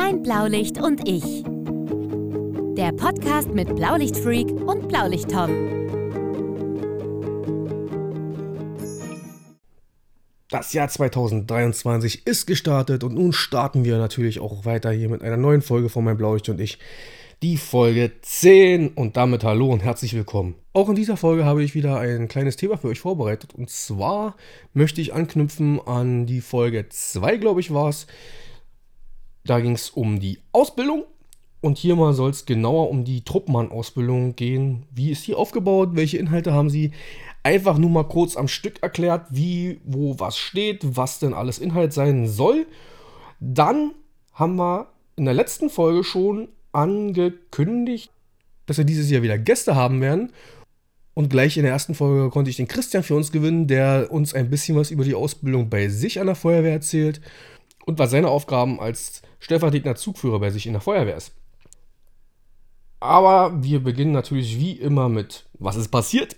Mein Blaulicht und ich. Der Podcast mit Blaulichtfreak und Blaulichttom. Das Jahr 2023 ist gestartet und nun starten wir natürlich auch weiter hier mit einer neuen Folge von Mein Blaulicht und ich. Die Folge 10 und damit hallo und herzlich willkommen. Auch in dieser Folge habe ich wieder ein kleines Thema für euch vorbereitet und zwar möchte ich anknüpfen an die Folge 2, glaube ich, war es. Da ging es um die Ausbildung und hier mal soll es genauer um die Truppmann-Ausbildung gehen. Wie ist die aufgebaut? Welche Inhalte haben sie? Einfach nur mal kurz am Stück erklärt, wie, wo was steht, was denn alles Inhalt sein soll. Dann haben wir in der letzten Folge schon angekündigt, dass wir dieses Jahr wieder Gäste haben werden. Und gleich in der ersten Folge konnte ich den Christian für uns gewinnen, der uns ein bisschen was über die Ausbildung bei sich an der Feuerwehr erzählt und was seine Aufgaben als stellvertretender Zugführer bei sich in der Feuerwehr ist. Aber wir beginnen natürlich wie immer mit, was ist passiert?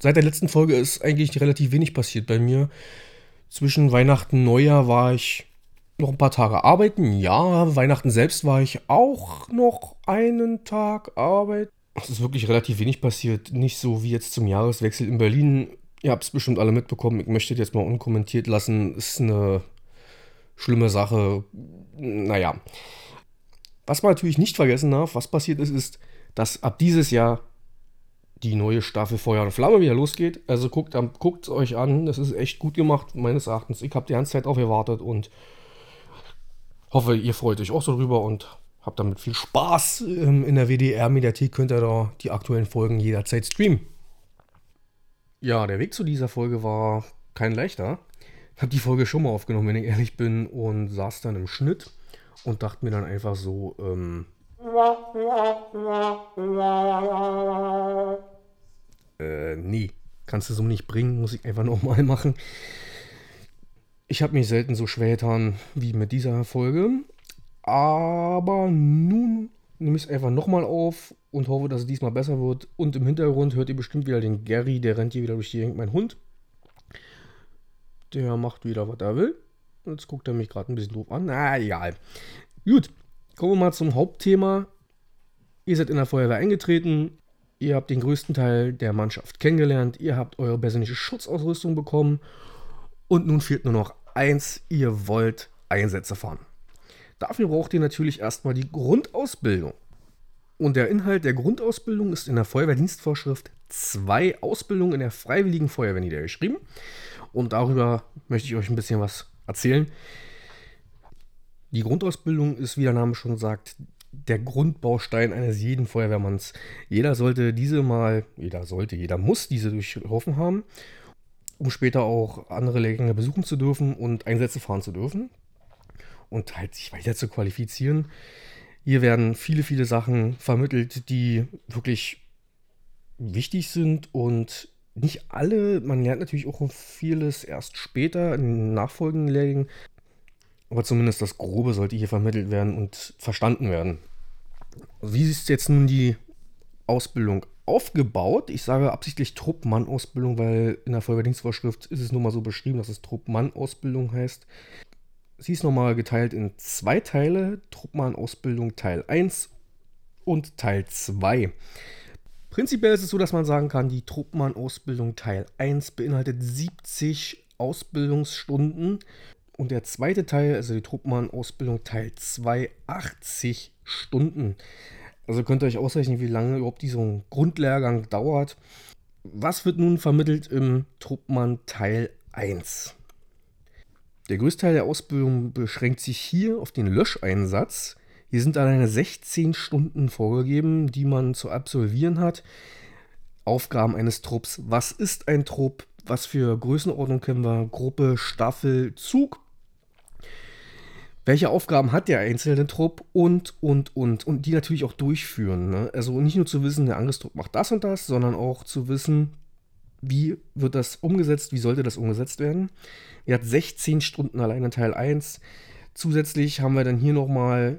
Seit der letzten Folge ist eigentlich relativ wenig passiert bei mir. Zwischen Weihnachten und Neujahr war ich noch ein paar Tage arbeiten. Ja, Weihnachten selbst war ich auch noch einen Tag arbeiten. Es ist wirklich relativ wenig passiert. Nicht so wie jetzt zum Jahreswechsel in Berlin. Ihr habt es bestimmt alle mitbekommen. Ich möchte jetzt mal unkommentiert lassen. Ist eine schlimme Sache. Naja. Was man natürlich nicht vergessen darf, was passiert ist, ist, dass ab dieses Jahr die neue Staffel Feuer und Flamme wieder losgeht. Also guckt es euch an. Das ist echt gut gemacht, meines Erachtens. Ich habe die ganze Zeit auf gewartet und hoffe, ihr freut euch auch so drüber und habt damit viel Spaß. Ähm, in der WDR-Mediathek könnt ihr da die aktuellen Folgen jederzeit streamen. Ja, der Weg zu dieser Folge war kein leichter. Habe die Folge schon mal aufgenommen, wenn ich ehrlich bin, und saß dann im Schnitt und dachte mir dann einfach so, ähm, äh, nee, kannst du so nicht bringen, muss ich einfach nochmal machen. Ich habe mich selten so schwer getan wie mit dieser Folge. Aber nun nehme ich es einfach nochmal auf und hoffe, dass es diesmal besser wird. Und im Hintergrund hört ihr bestimmt wieder den Gary, der rennt hier wieder durch die Gegend, mein Hund. Der macht wieder, was er will. Jetzt guckt er mich gerade ein bisschen doof an. Na, egal. Gut, kommen wir mal zum Hauptthema. Ihr seid in der Feuerwehr eingetreten. Ihr habt den größten Teil der Mannschaft kennengelernt. Ihr habt eure persönliche Schutzausrüstung bekommen. Und nun fehlt nur noch eins, ihr wollt Einsätze fahren. Dafür braucht ihr natürlich erstmal die Grundausbildung. Und der Inhalt der Grundausbildung ist in der Feuerwehrdienstvorschrift 2 Ausbildung in der Freiwilligen Feuerwehr niedergeschrieben. Und darüber möchte ich euch ein bisschen was erzählen. Die Grundausbildung ist, wie der Name schon sagt, der Grundbaustein eines jeden Feuerwehrmanns. Jeder sollte diese mal, jeder sollte, jeder muss diese durchlaufen haben um später auch andere Lehrgänge besuchen zu dürfen und Einsätze fahren zu dürfen und halt sich weiter zu qualifizieren. Hier werden viele, viele Sachen vermittelt, die wirklich wichtig sind und nicht alle, man lernt natürlich auch vieles erst später in nachfolgenden Lehrgängen, aber zumindest das Grobe sollte hier vermittelt werden und verstanden werden. Wie ist jetzt nun die Ausbildung aufgebaut. Ich sage absichtlich Truppmann-Ausbildung, weil in der Feuerwehrdienstvorschrift ist es nun mal so beschrieben, dass es Truppmann-Ausbildung heißt. Sie ist nochmal geteilt in zwei Teile: Truppmann-Ausbildung Teil 1 und Teil 2. Prinzipiell ist es so, dass man sagen kann, die Truppmann-Ausbildung Teil 1 beinhaltet 70 Ausbildungsstunden und der zweite Teil, also die Truppmann-Ausbildung Teil 2, 80 Stunden. Also könnt ihr euch ausrechnen, wie lange überhaupt dieser Grundlehrgang dauert. Was wird nun vermittelt im Truppmann Teil 1? Der größte Teil der Ausbildung beschränkt sich hier auf den Löscheinsatz. Hier sind alleine 16 Stunden vorgegeben, die man zu absolvieren hat. Aufgaben eines Trupps. Was ist ein Trupp? Was für Größenordnung kennen wir? Gruppe, Staffel, Zug welche Aufgaben hat der einzelne Trupp und, und, und. Und die natürlich auch durchführen. Ne? Also nicht nur zu wissen, der Angriffstrupp macht das und das, sondern auch zu wissen, wie wird das umgesetzt, wie sollte das umgesetzt werden. Er hat 16 Stunden allein in Teil 1. Zusätzlich haben wir dann hier nochmal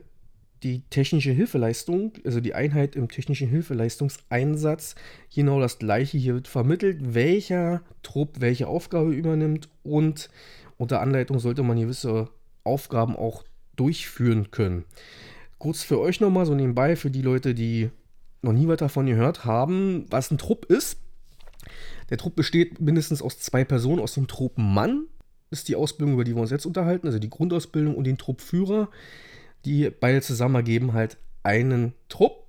die technische Hilfeleistung, also die Einheit im technischen Hilfeleistungseinsatz. Genau das gleiche. Hier wird vermittelt, welcher Trupp welche Aufgabe übernimmt und unter Anleitung sollte man gewisse Aufgaben auch durchführen können. Kurz für euch nochmal so nebenbei, für die Leute, die noch nie was davon gehört haben, was ein Trupp ist. Der Trupp besteht mindestens aus zwei Personen, aus dem Truppenmann ist die Ausbildung, über die wir uns jetzt unterhalten, also die Grundausbildung und den Truppführer. Die beide zusammen ergeben halt einen Trupp.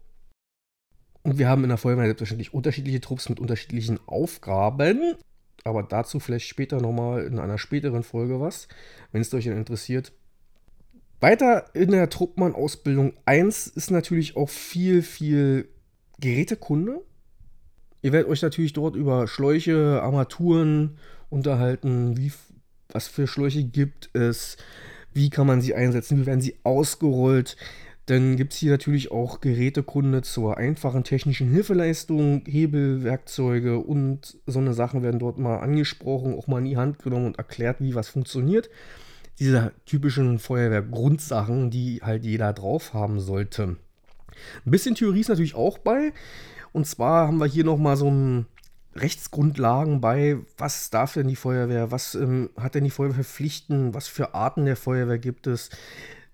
Und wir haben in der Feuerwehr selbstverständlich unterschiedliche Trupps mit unterschiedlichen Aufgaben. Aber dazu vielleicht später nochmal in einer späteren Folge was, wenn es euch interessiert. Weiter in der Truppmann-Ausbildung 1 ist natürlich auch viel, viel Gerätekunde. Ihr werdet euch natürlich dort über Schläuche, Armaturen unterhalten, wie, was für Schläuche gibt es, wie kann man sie einsetzen, wie werden sie ausgerollt. Dann gibt es hier natürlich auch Gerätekunde zur einfachen technischen Hilfeleistung, Hebelwerkzeuge und so eine Sachen werden dort mal angesprochen, auch mal in die Hand genommen und erklärt, wie was funktioniert. Diese typischen Feuerwehrgrundsachen, die halt jeder drauf haben sollte. Ein bisschen Theorie ist natürlich auch bei. Und zwar haben wir hier nochmal so ein Rechtsgrundlagen bei, was darf denn die Feuerwehr, was ähm, hat denn die Feuerwehr Pflichten, was für Arten der Feuerwehr gibt es,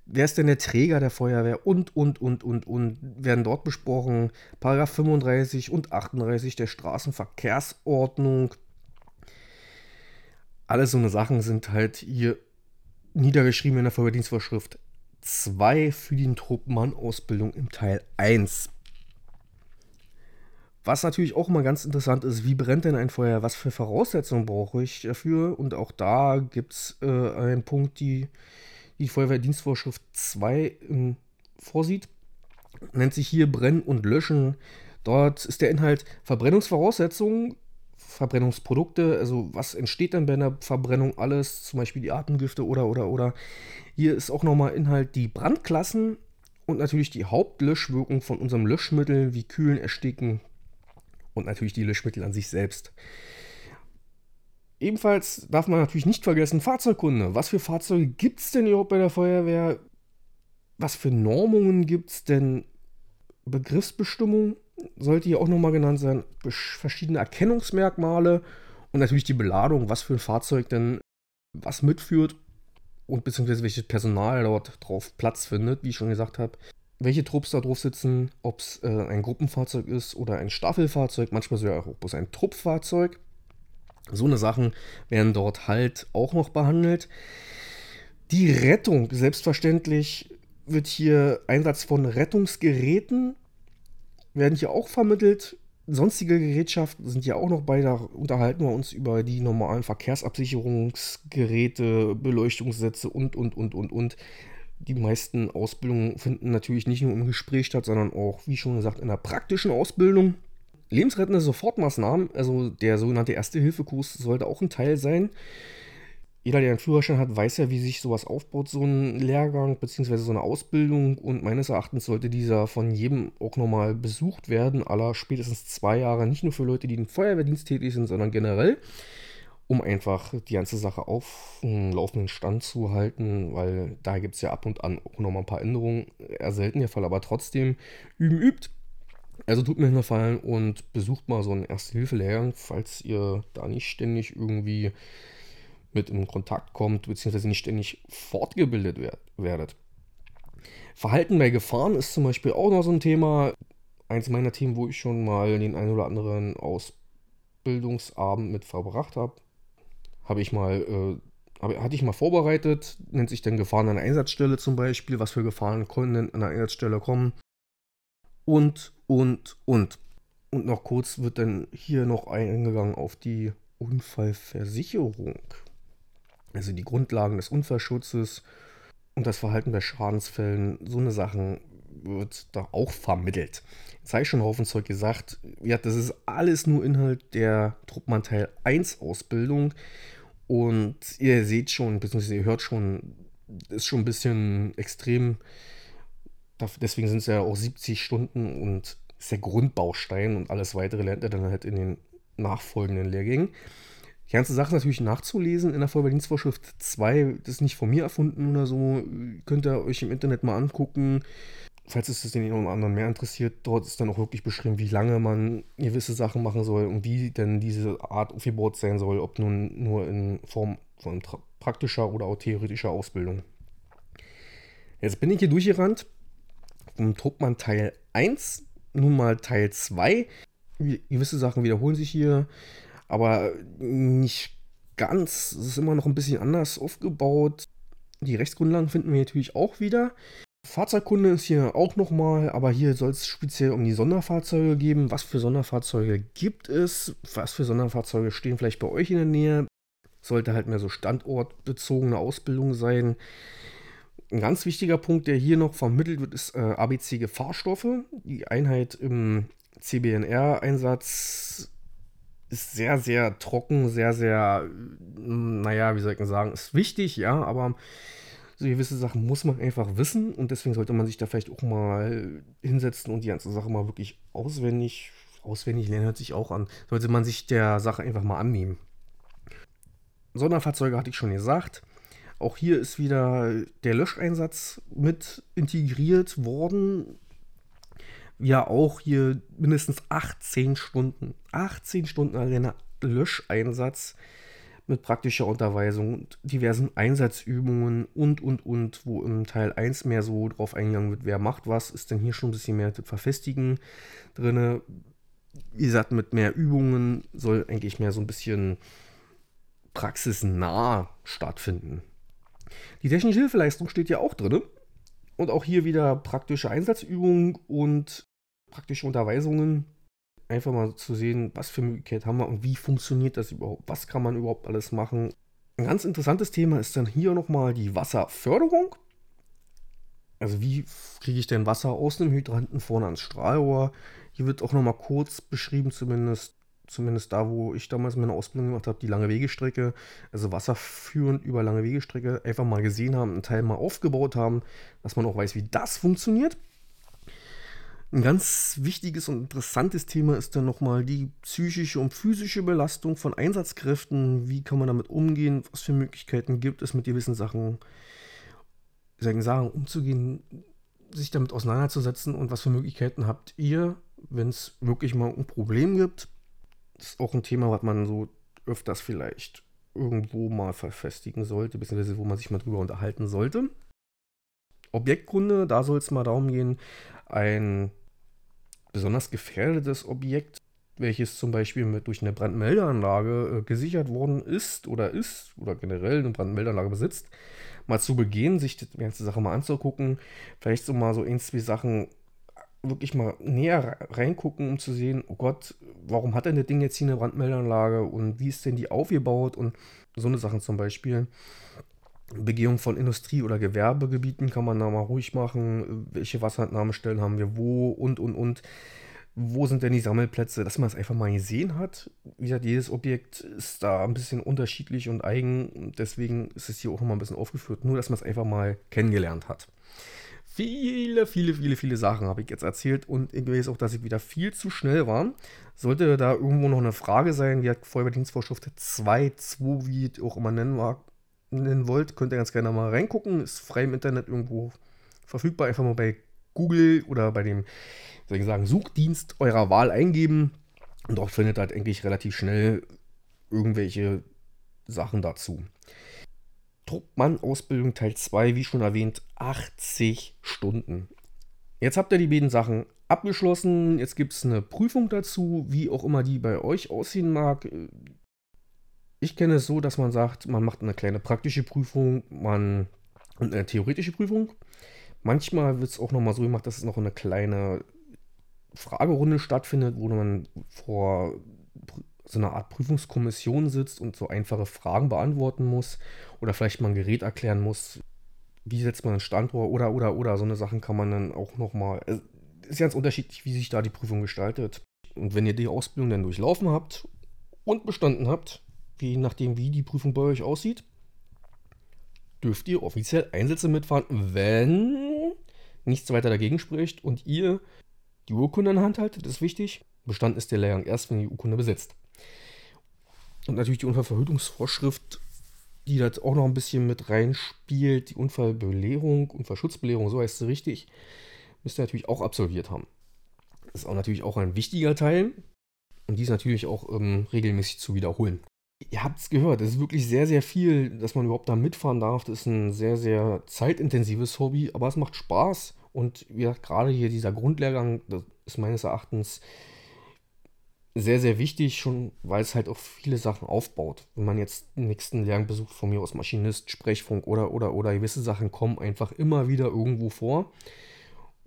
wer ist denn der Träger der Feuerwehr und, und, und, und, und, werden dort besprochen. Paragraph 35 und 38 der Straßenverkehrsordnung. Alles so eine Sachen sind halt hier niedergeschrieben in der Feuerwehrdienstvorschrift 2 für die Truppmann-Ausbildung im Teil 1. Was natürlich auch immer ganz interessant ist, wie brennt denn ein Feuer? Was für Voraussetzungen brauche ich dafür? Und auch da gibt es äh, einen Punkt, die die Feuerwehrdienstvorschrift 2 ähm, vorsieht. Nennt sich hier Brennen und Löschen. Dort ist der Inhalt Verbrennungsvoraussetzungen, Verbrennungsprodukte, also was entsteht dann bei einer Verbrennung alles, zum Beispiel die Atemgifte oder oder oder. Hier ist auch nochmal Inhalt die Brandklassen und natürlich die Hauptlöschwirkung von unserem Löschmittel wie Kühlen, Ersticken, und natürlich die Löschmittel an sich selbst. Ebenfalls darf man natürlich nicht vergessen, Fahrzeugkunde. Was für Fahrzeuge gibt es denn überhaupt bei der Feuerwehr? Was für Normungen gibt es denn? Begriffsbestimmung sollte hier auch nochmal genannt sein. Verschiedene Erkennungsmerkmale und natürlich die Beladung, was für ein Fahrzeug denn was mitführt und beziehungsweise welches Personal dort drauf Platz findet, wie ich schon gesagt habe welche Trupps da drauf sitzen, ob es äh, ein Gruppenfahrzeug ist oder ein Staffelfahrzeug, manchmal sogar auch bloß ein Truppfahrzeug. So eine Sachen werden dort halt auch noch behandelt. Die Rettung, selbstverständlich wird hier Einsatz von Rettungsgeräten, werden hier auch vermittelt. Sonstige Gerätschaften sind ja auch noch bei, da unterhalten wir uns über die normalen Verkehrsabsicherungsgeräte, Beleuchtungssätze und, und, und, und, und die meisten Ausbildungen finden natürlich nicht nur im Gespräch statt, sondern auch, wie schon gesagt, in der praktischen Ausbildung. Lebensrettende Sofortmaßnahmen, also der sogenannte Erste-Hilfe-Kurs, sollte auch ein Teil sein. Jeder, der einen Führerschein hat, weiß ja, wie sich sowas aufbaut, so ein Lehrgang bzw. so eine Ausbildung. Und meines Erachtens sollte dieser von jedem auch nochmal besucht werden, aller spätestens zwei Jahre, nicht nur für Leute, die im Feuerwehrdienst tätig sind, sondern generell um einfach die ganze Sache auf einen laufenden Stand zu halten, weil da gibt es ja ab und an auch nochmal ein paar Änderungen. Eher selten der Fall, aber trotzdem üben übt. Also tut mir einen Gefallen und besucht mal so einen Erste-Hilfe-Lehrgang, falls ihr da nicht ständig irgendwie mit in Kontakt kommt, beziehungsweise nicht ständig fortgebildet werdet. Verhalten bei Gefahren ist zum Beispiel auch noch so ein Thema. Eins meiner Themen, wo ich schon mal den einen oder anderen Ausbildungsabend mit verbracht habe habe ich mal, äh, hatte ich mal vorbereitet, nennt sich dann Gefahren an der Einsatzstelle zum Beispiel, was für Gefahren können an der Einsatzstelle kommen. Und, und, und. Und noch kurz wird dann hier noch eingegangen auf die Unfallversicherung. Also die Grundlagen des Unfallschutzes und das Verhalten bei Schadensfällen, so eine Sachen wird da auch vermittelt. Jetzt habe ich schon einen Haufen Zeug gesagt. Ja, das ist alles nur Inhalt der Truppmann Teil 1 Ausbildung. Und ihr seht schon, beziehungsweise ihr hört schon, ist schon ein bisschen extrem. Deswegen sind es ja auch 70 Stunden und ist der Grundbaustein und alles weitere lernt ihr dann halt in den nachfolgenden Lehrgängen. Die ganze Sache natürlich nachzulesen in der Feuerwehrdienstvorschrift 2, das ist nicht von mir erfunden oder so, könnt ihr euch im Internet mal angucken falls es den einen oder anderen mehr interessiert, dort ist dann auch wirklich beschrieben, wie lange man gewisse Sachen machen soll und wie denn diese Art aufgebaut sein soll, ob nun nur in Form von praktischer oder auch theoretischer Ausbildung. Jetzt bin ich hier durchgerannt. Um Truppmann Teil 1, nun mal Teil 2. Gewisse Sachen wiederholen sich hier, aber nicht ganz. Es ist immer noch ein bisschen anders aufgebaut. Die Rechtsgrundlagen finden wir natürlich auch wieder. Fahrzeugkunde ist hier auch nochmal, aber hier soll es speziell um die Sonderfahrzeuge geben. Was für Sonderfahrzeuge gibt es? Was für Sonderfahrzeuge stehen vielleicht bei euch in der Nähe? Sollte halt mehr so standortbezogene Ausbildung sein. Ein ganz wichtiger Punkt, der hier noch vermittelt wird, ist äh, ABC-Gefahrstoffe. Die Einheit im CBNR-Einsatz ist sehr, sehr trocken, sehr, sehr, naja, wie soll ich sagen, ist wichtig, ja, aber so gewisse Sachen muss man einfach wissen und deswegen sollte man sich da vielleicht auch mal hinsetzen und die ganze Sache mal wirklich auswendig, auswendig lernen, hört sich auch an, sollte man sich der Sache einfach mal annehmen. Sonderfahrzeuge hatte ich schon gesagt. Auch hier ist wieder der Löscheinsatz mit integriert worden. Ja, auch hier mindestens 18 Stunden. 18 Stunden alleine Löscheinsatz mit praktischer Unterweisung und diversen Einsatzübungen und, und, und, wo im Teil 1 mehr so drauf eingegangen wird, wer macht was, ist denn hier schon ein bisschen mehr Verfestigen drin. Wie gesagt, mit mehr Übungen soll eigentlich mehr so ein bisschen praxisnah stattfinden. Die technische Hilfeleistung steht ja auch drin. Und auch hier wieder praktische Einsatzübungen und praktische Unterweisungen einfach mal zu sehen, was für Möglichkeiten haben wir und wie funktioniert das überhaupt, was kann man überhaupt alles machen. Ein ganz interessantes Thema ist dann hier nochmal die Wasserförderung. Also wie kriege ich denn Wasser aus dem Hydranten vorne ans Strahlrohr? Hier wird auch nochmal kurz beschrieben, zumindest, zumindest da, wo ich damals meine Ausbildung gemacht habe, die lange Wegestrecke, also wasserführend über lange Wegestrecke, einfach mal gesehen haben, einen Teil mal aufgebaut haben, dass man auch weiß, wie das funktioniert. Ein ganz wichtiges und interessantes Thema ist dann nochmal die psychische und physische Belastung von Einsatzkräften. Wie kann man damit umgehen? Was für Möglichkeiten gibt es, mit gewissen Sachen, sagen, umzugehen, sich damit auseinanderzusetzen und was für Möglichkeiten habt ihr, wenn es wirklich mal ein Problem gibt? Das ist auch ein Thema, was man so öfters vielleicht irgendwo mal verfestigen sollte, beziehungsweise wo man sich mal drüber unterhalten sollte. Objektgründe, da soll es mal darum gehen, ein besonders gefährdetes Objekt, welches zum Beispiel mit, durch eine Brandmeldeanlage äh, gesichert worden ist oder ist oder generell eine Brandmeldeanlage besitzt, mal zu begehen, sich die ganze Sache mal anzugucken, vielleicht so mal so ein, zwei Sachen wirklich mal näher reingucken, um zu sehen, oh Gott, warum hat denn das Ding jetzt hier eine Brandmeldeanlage und wie ist denn die aufgebaut und so eine Sachen zum Beispiel. Begehung von Industrie- oder Gewerbegebieten kann man da mal ruhig machen. Welche Wasserentnahmestellen haben wir wo und, und, und. Wo sind denn die Sammelplätze? Dass man es einfach mal gesehen hat. Wie gesagt, jedes Objekt ist da ein bisschen unterschiedlich und eigen. Deswegen ist es hier auch nochmal ein bisschen aufgeführt. Nur, dass man es einfach mal kennengelernt hat. Viele, viele, viele, viele Sachen habe ich jetzt erzählt und ich weiß auch, dass ich wieder viel zu schnell war. Sollte da irgendwo noch eine Frage sein, wie hat Feuerwehrdienstvorschrift 2, 2, wie ich auch immer nennen mag, wollt, könnt ihr ganz gerne mal reingucken. Ist frei im Internet irgendwo verfügbar. Einfach mal bei Google oder bei dem, soll ich sagen, Suchdienst eurer Wahl eingeben. Und dort findet halt eigentlich relativ schnell irgendwelche Sachen dazu. Truppmann-Ausbildung Teil 2, wie schon erwähnt, 80 Stunden. Jetzt habt ihr die beiden Sachen abgeschlossen. Jetzt gibt es eine Prüfung dazu, wie auch immer die bei euch aussehen mag. Ich kenne es so, dass man sagt, man macht eine kleine praktische Prüfung man, und eine theoretische Prüfung. Manchmal wird es auch nochmal so gemacht, dass es noch eine kleine Fragerunde stattfindet, wo man vor so einer Art Prüfungskommission sitzt und so einfache Fragen beantworten muss oder vielleicht mal ein Gerät erklären muss, wie setzt man ein Standrohr oder oder oder so eine Sachen kann man dann auch nochmal. Ist ganz unterschiedlich, wie sich da die Prüfung gestaltet. Und wenn ihr die Ausbildung dann durchlaufen habt und bestanden habt, je nachdem, wie die Prüfung bei euch aussieht, dürft ihr offiziell Einsätze mitfahren, wenn nichts weiter dagegen spricht und ihr die Urkunde in der Hand haltet. Das ist wichtig. Bestanden ist der Lehrgang erst, wenn die Urkunde besitzt. Und natürlich die Unfallverhütungsvorschrift, die das auch noch ein bisschen mit reinspielt. Die Unfallbelehrung, Unfallschutzbelehrung, so heißt sie richtig, müsst ihr natürlich auch absolviert haben. Das ist auch natürlich auch ein wichtiger Teil. Und dies natürlich auch ähm, regelmäßig zu wiederholen. Ihr habt es gehört, es ist wirklich sehr, sehr viel, dass man überhaupt da mitfahren darf. Das ist ein sehr, sehr zeitintensives Hobby, aber es macht Spaß. Und wie gesagt, gerade hier dieser Grundlehrgang, das ist meines Erachtens sehr, sehr wichtig, schon weil es halt auch viele Sachen aufbaut. Wenn man jetzt den nächsten Lehrgang besucht, von mir aus Maschinist, Sprechfunk oder, oder, oder gewisse Sachen kommen einfach immer wieder irgendwo vor.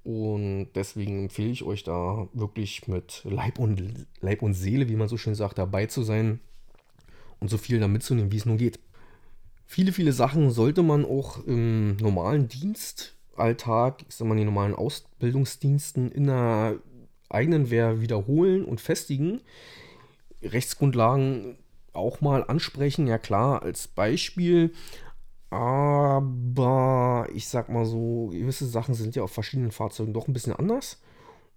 Und deswegen empfehle ich euch da wirklich mit Leib und, Leib und Seele, wie man so schön sagt, dabei zu sein und so viel da mitzunehmen, wie es nur geht. Viele, viele Sachen sollte man auch im normalen Dienstalltag, ich sag mal, in den normalen Ausbildungsdiensten in der eigenen Wehr wiederholen und festigen. Rechtsgrundlagen auch mal ansprechen, ja klar, als Beispiel. Aber ich sag mal so, gewisse Sachen sind ja auf verschiedenen Fahrzeugen doch ein bisschen anders.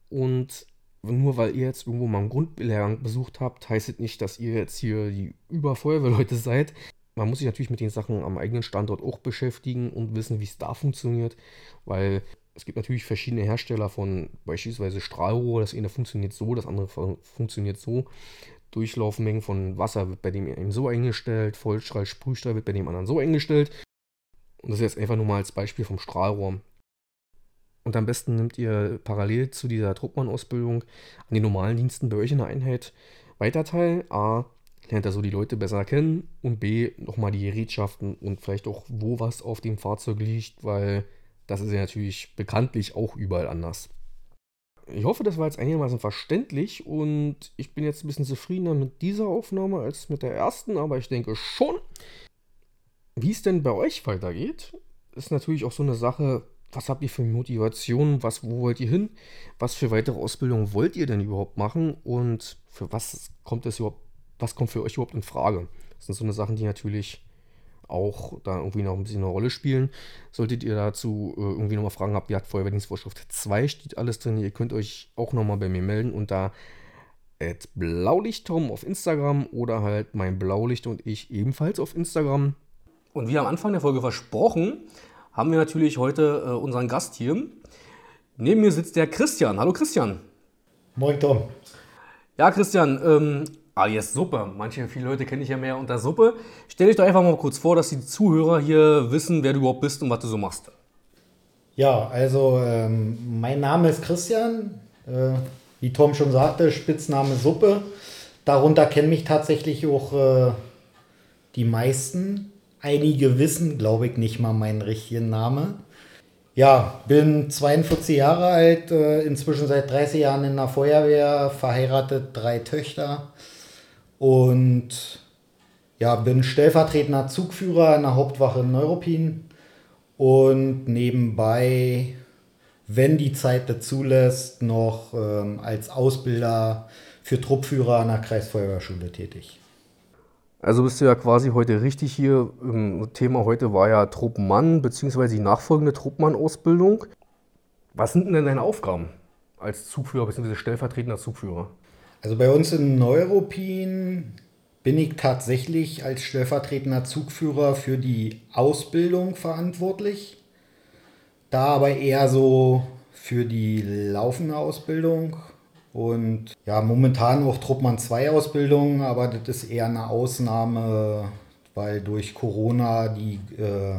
Und nur weil ihr jetzt irgendwo mal einen Grundlehrgang besucht habt, heißt es nicht, dass ihr jetzt hier die Überfeuerwehrleute seid. Man muss sich natürlich mit den Sachen am eigenen Standort auch beschäftigen und wissen, wie es da funktioniert, weil es gibt natürlich verschiedene Hersteller von beispielsweise Strahlrohr. Das eine funktioniert so, das andere funktioniert so. Durchlaufmengen von Wasser wird bei dem einen so eingestellt, Vollstrahl, Sprühstrahl wird bei dem anderen so eingestellt. Und das ist jetzt einfach nur mal als Beispiel vom Strahlrohr. Und am besten nehmt ihr parallel zu dieser Truppmann-Ausbildung an den normalen Diensten bei euch in der Einheit weiter teil. A, lernt er so die Leute besser kennen und B, nochmal die Gerätschaften und vielleicht auch, wo was auf dem Fahrzeug liegt, weil das ist ja natürlich bekanntlich auch überall anders. Ich hoffe, das war jetzt einigermaßen verständlich und ich bin jetzt ein bisschen zufriedener mit dieser Aufnahme als mit der ersten, aber ich denke schon. Wie es denn bei euch weitergeht, ist natürlich auch so eine Sache, was habt ihr für Motivation, was, wo wollt ihr hin, was für weitere Ausbildung wollt ihr denn überhaupt machen und für was kommt es überhaupt, was kommt für euch überhaupt in Frage? Das sind so eine Sachen, die natürlich auch da irgendwie noch ein bisschen eine Rolle spielen. Solltet ihr dazu äh, irgendwie nochmal Fragen habt, ihr habt Feuerwehrdienstvorschrift 2 steht alles drin. Ihr könnt euch auch nochmal bei mir melden unter blaulichttom auf Instagram oder halt mein Blaulicht und ich ebenfalls auf Instagram. Und wie am Anfang der Folge versprochen, haben wir natürlich heute äh, unseren Gast hier. Neben mir sitzt der Christian. Hallo Christian. Moin Tom. Ja, Christian, ähm, alias Suppe. Manche, viele Leute kenne ich ja mehr unter Suppe. Stell dich doch einfach mal kurz vor, dass die Zuhörer hier wissen, wer du überhaupt bist und was du so machst. Ja, also ähm, mein Name ist Christian. Äh, wie Tom schon sagte, Spitzname Suppe. Darunter kennen mich tatsächlich auch äh, die meisten. Einige wissen, glaube ich, nicht mal meinen richtigen Namen. Ja, bin 42 Jahre alt, äh, inzwischen seit 30 Jahren in der Feuerwehr, verheiratet, drei Töchter. Und ja, bin stellvertretender Zugführer in der Hauptwache in Neuruppin und nebenbei, wenn die Zeit dazu lässt, noch ähm, als Ausbilder für Truppführer an der Kreisfeuerwehrschule tätig. Also bist du ja quasi heute richtig hier. Thema heute war ja Truppmann bzw. die nachfolgende Truppmann-Ausbildung. Was sind denn deine Aufgaben als Zugführer bzw. stellvertretender Zugführer? Also bei uns in Neuruppin bin ich tatsächlich als stellvertretender Zugführer für die Ausbildung verantwortlich. Da aber eher so für die laufende Ausbildung und ja, momentan auch Truppmann 2 Ausbildung, aber das ist eher eine Ausnahme, weil durch Corona die, äh,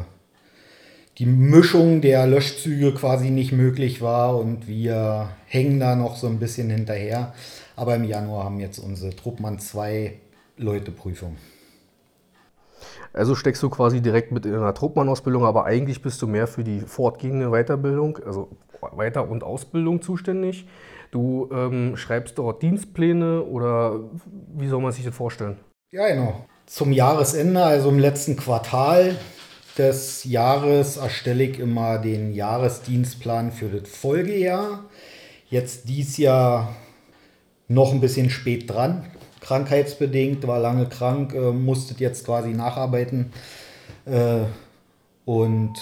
die Mischung der Löschzüge quasi nicht möglich war und wir hängen da noch so ein bisschen hinterher. Aber im Januar haben jetzt unsere Truppmann 2 Leute Prüfung. Also steckst du quasi direkt mit in einer Truppmann-Ausbildung, aber eigentlich bist du mehr für die fortgehende Weiterbildung, also Weiter- und Ausbildung zuständig. Du ähm, schreibst dort Dienstpläne oder wie soll man sich das vorstellen? Ja, genau. Zum Jahresende, also im letzten Quartal des Jahres, erstelle ich immer den Jahresdienstplan für das Folgejahr. Jetzt dies Jahr noch ein bisschen spät dran, krankheitsbedingt, war lange krank, äh, musstet jetzt quasi nacharbeiten. Äh, und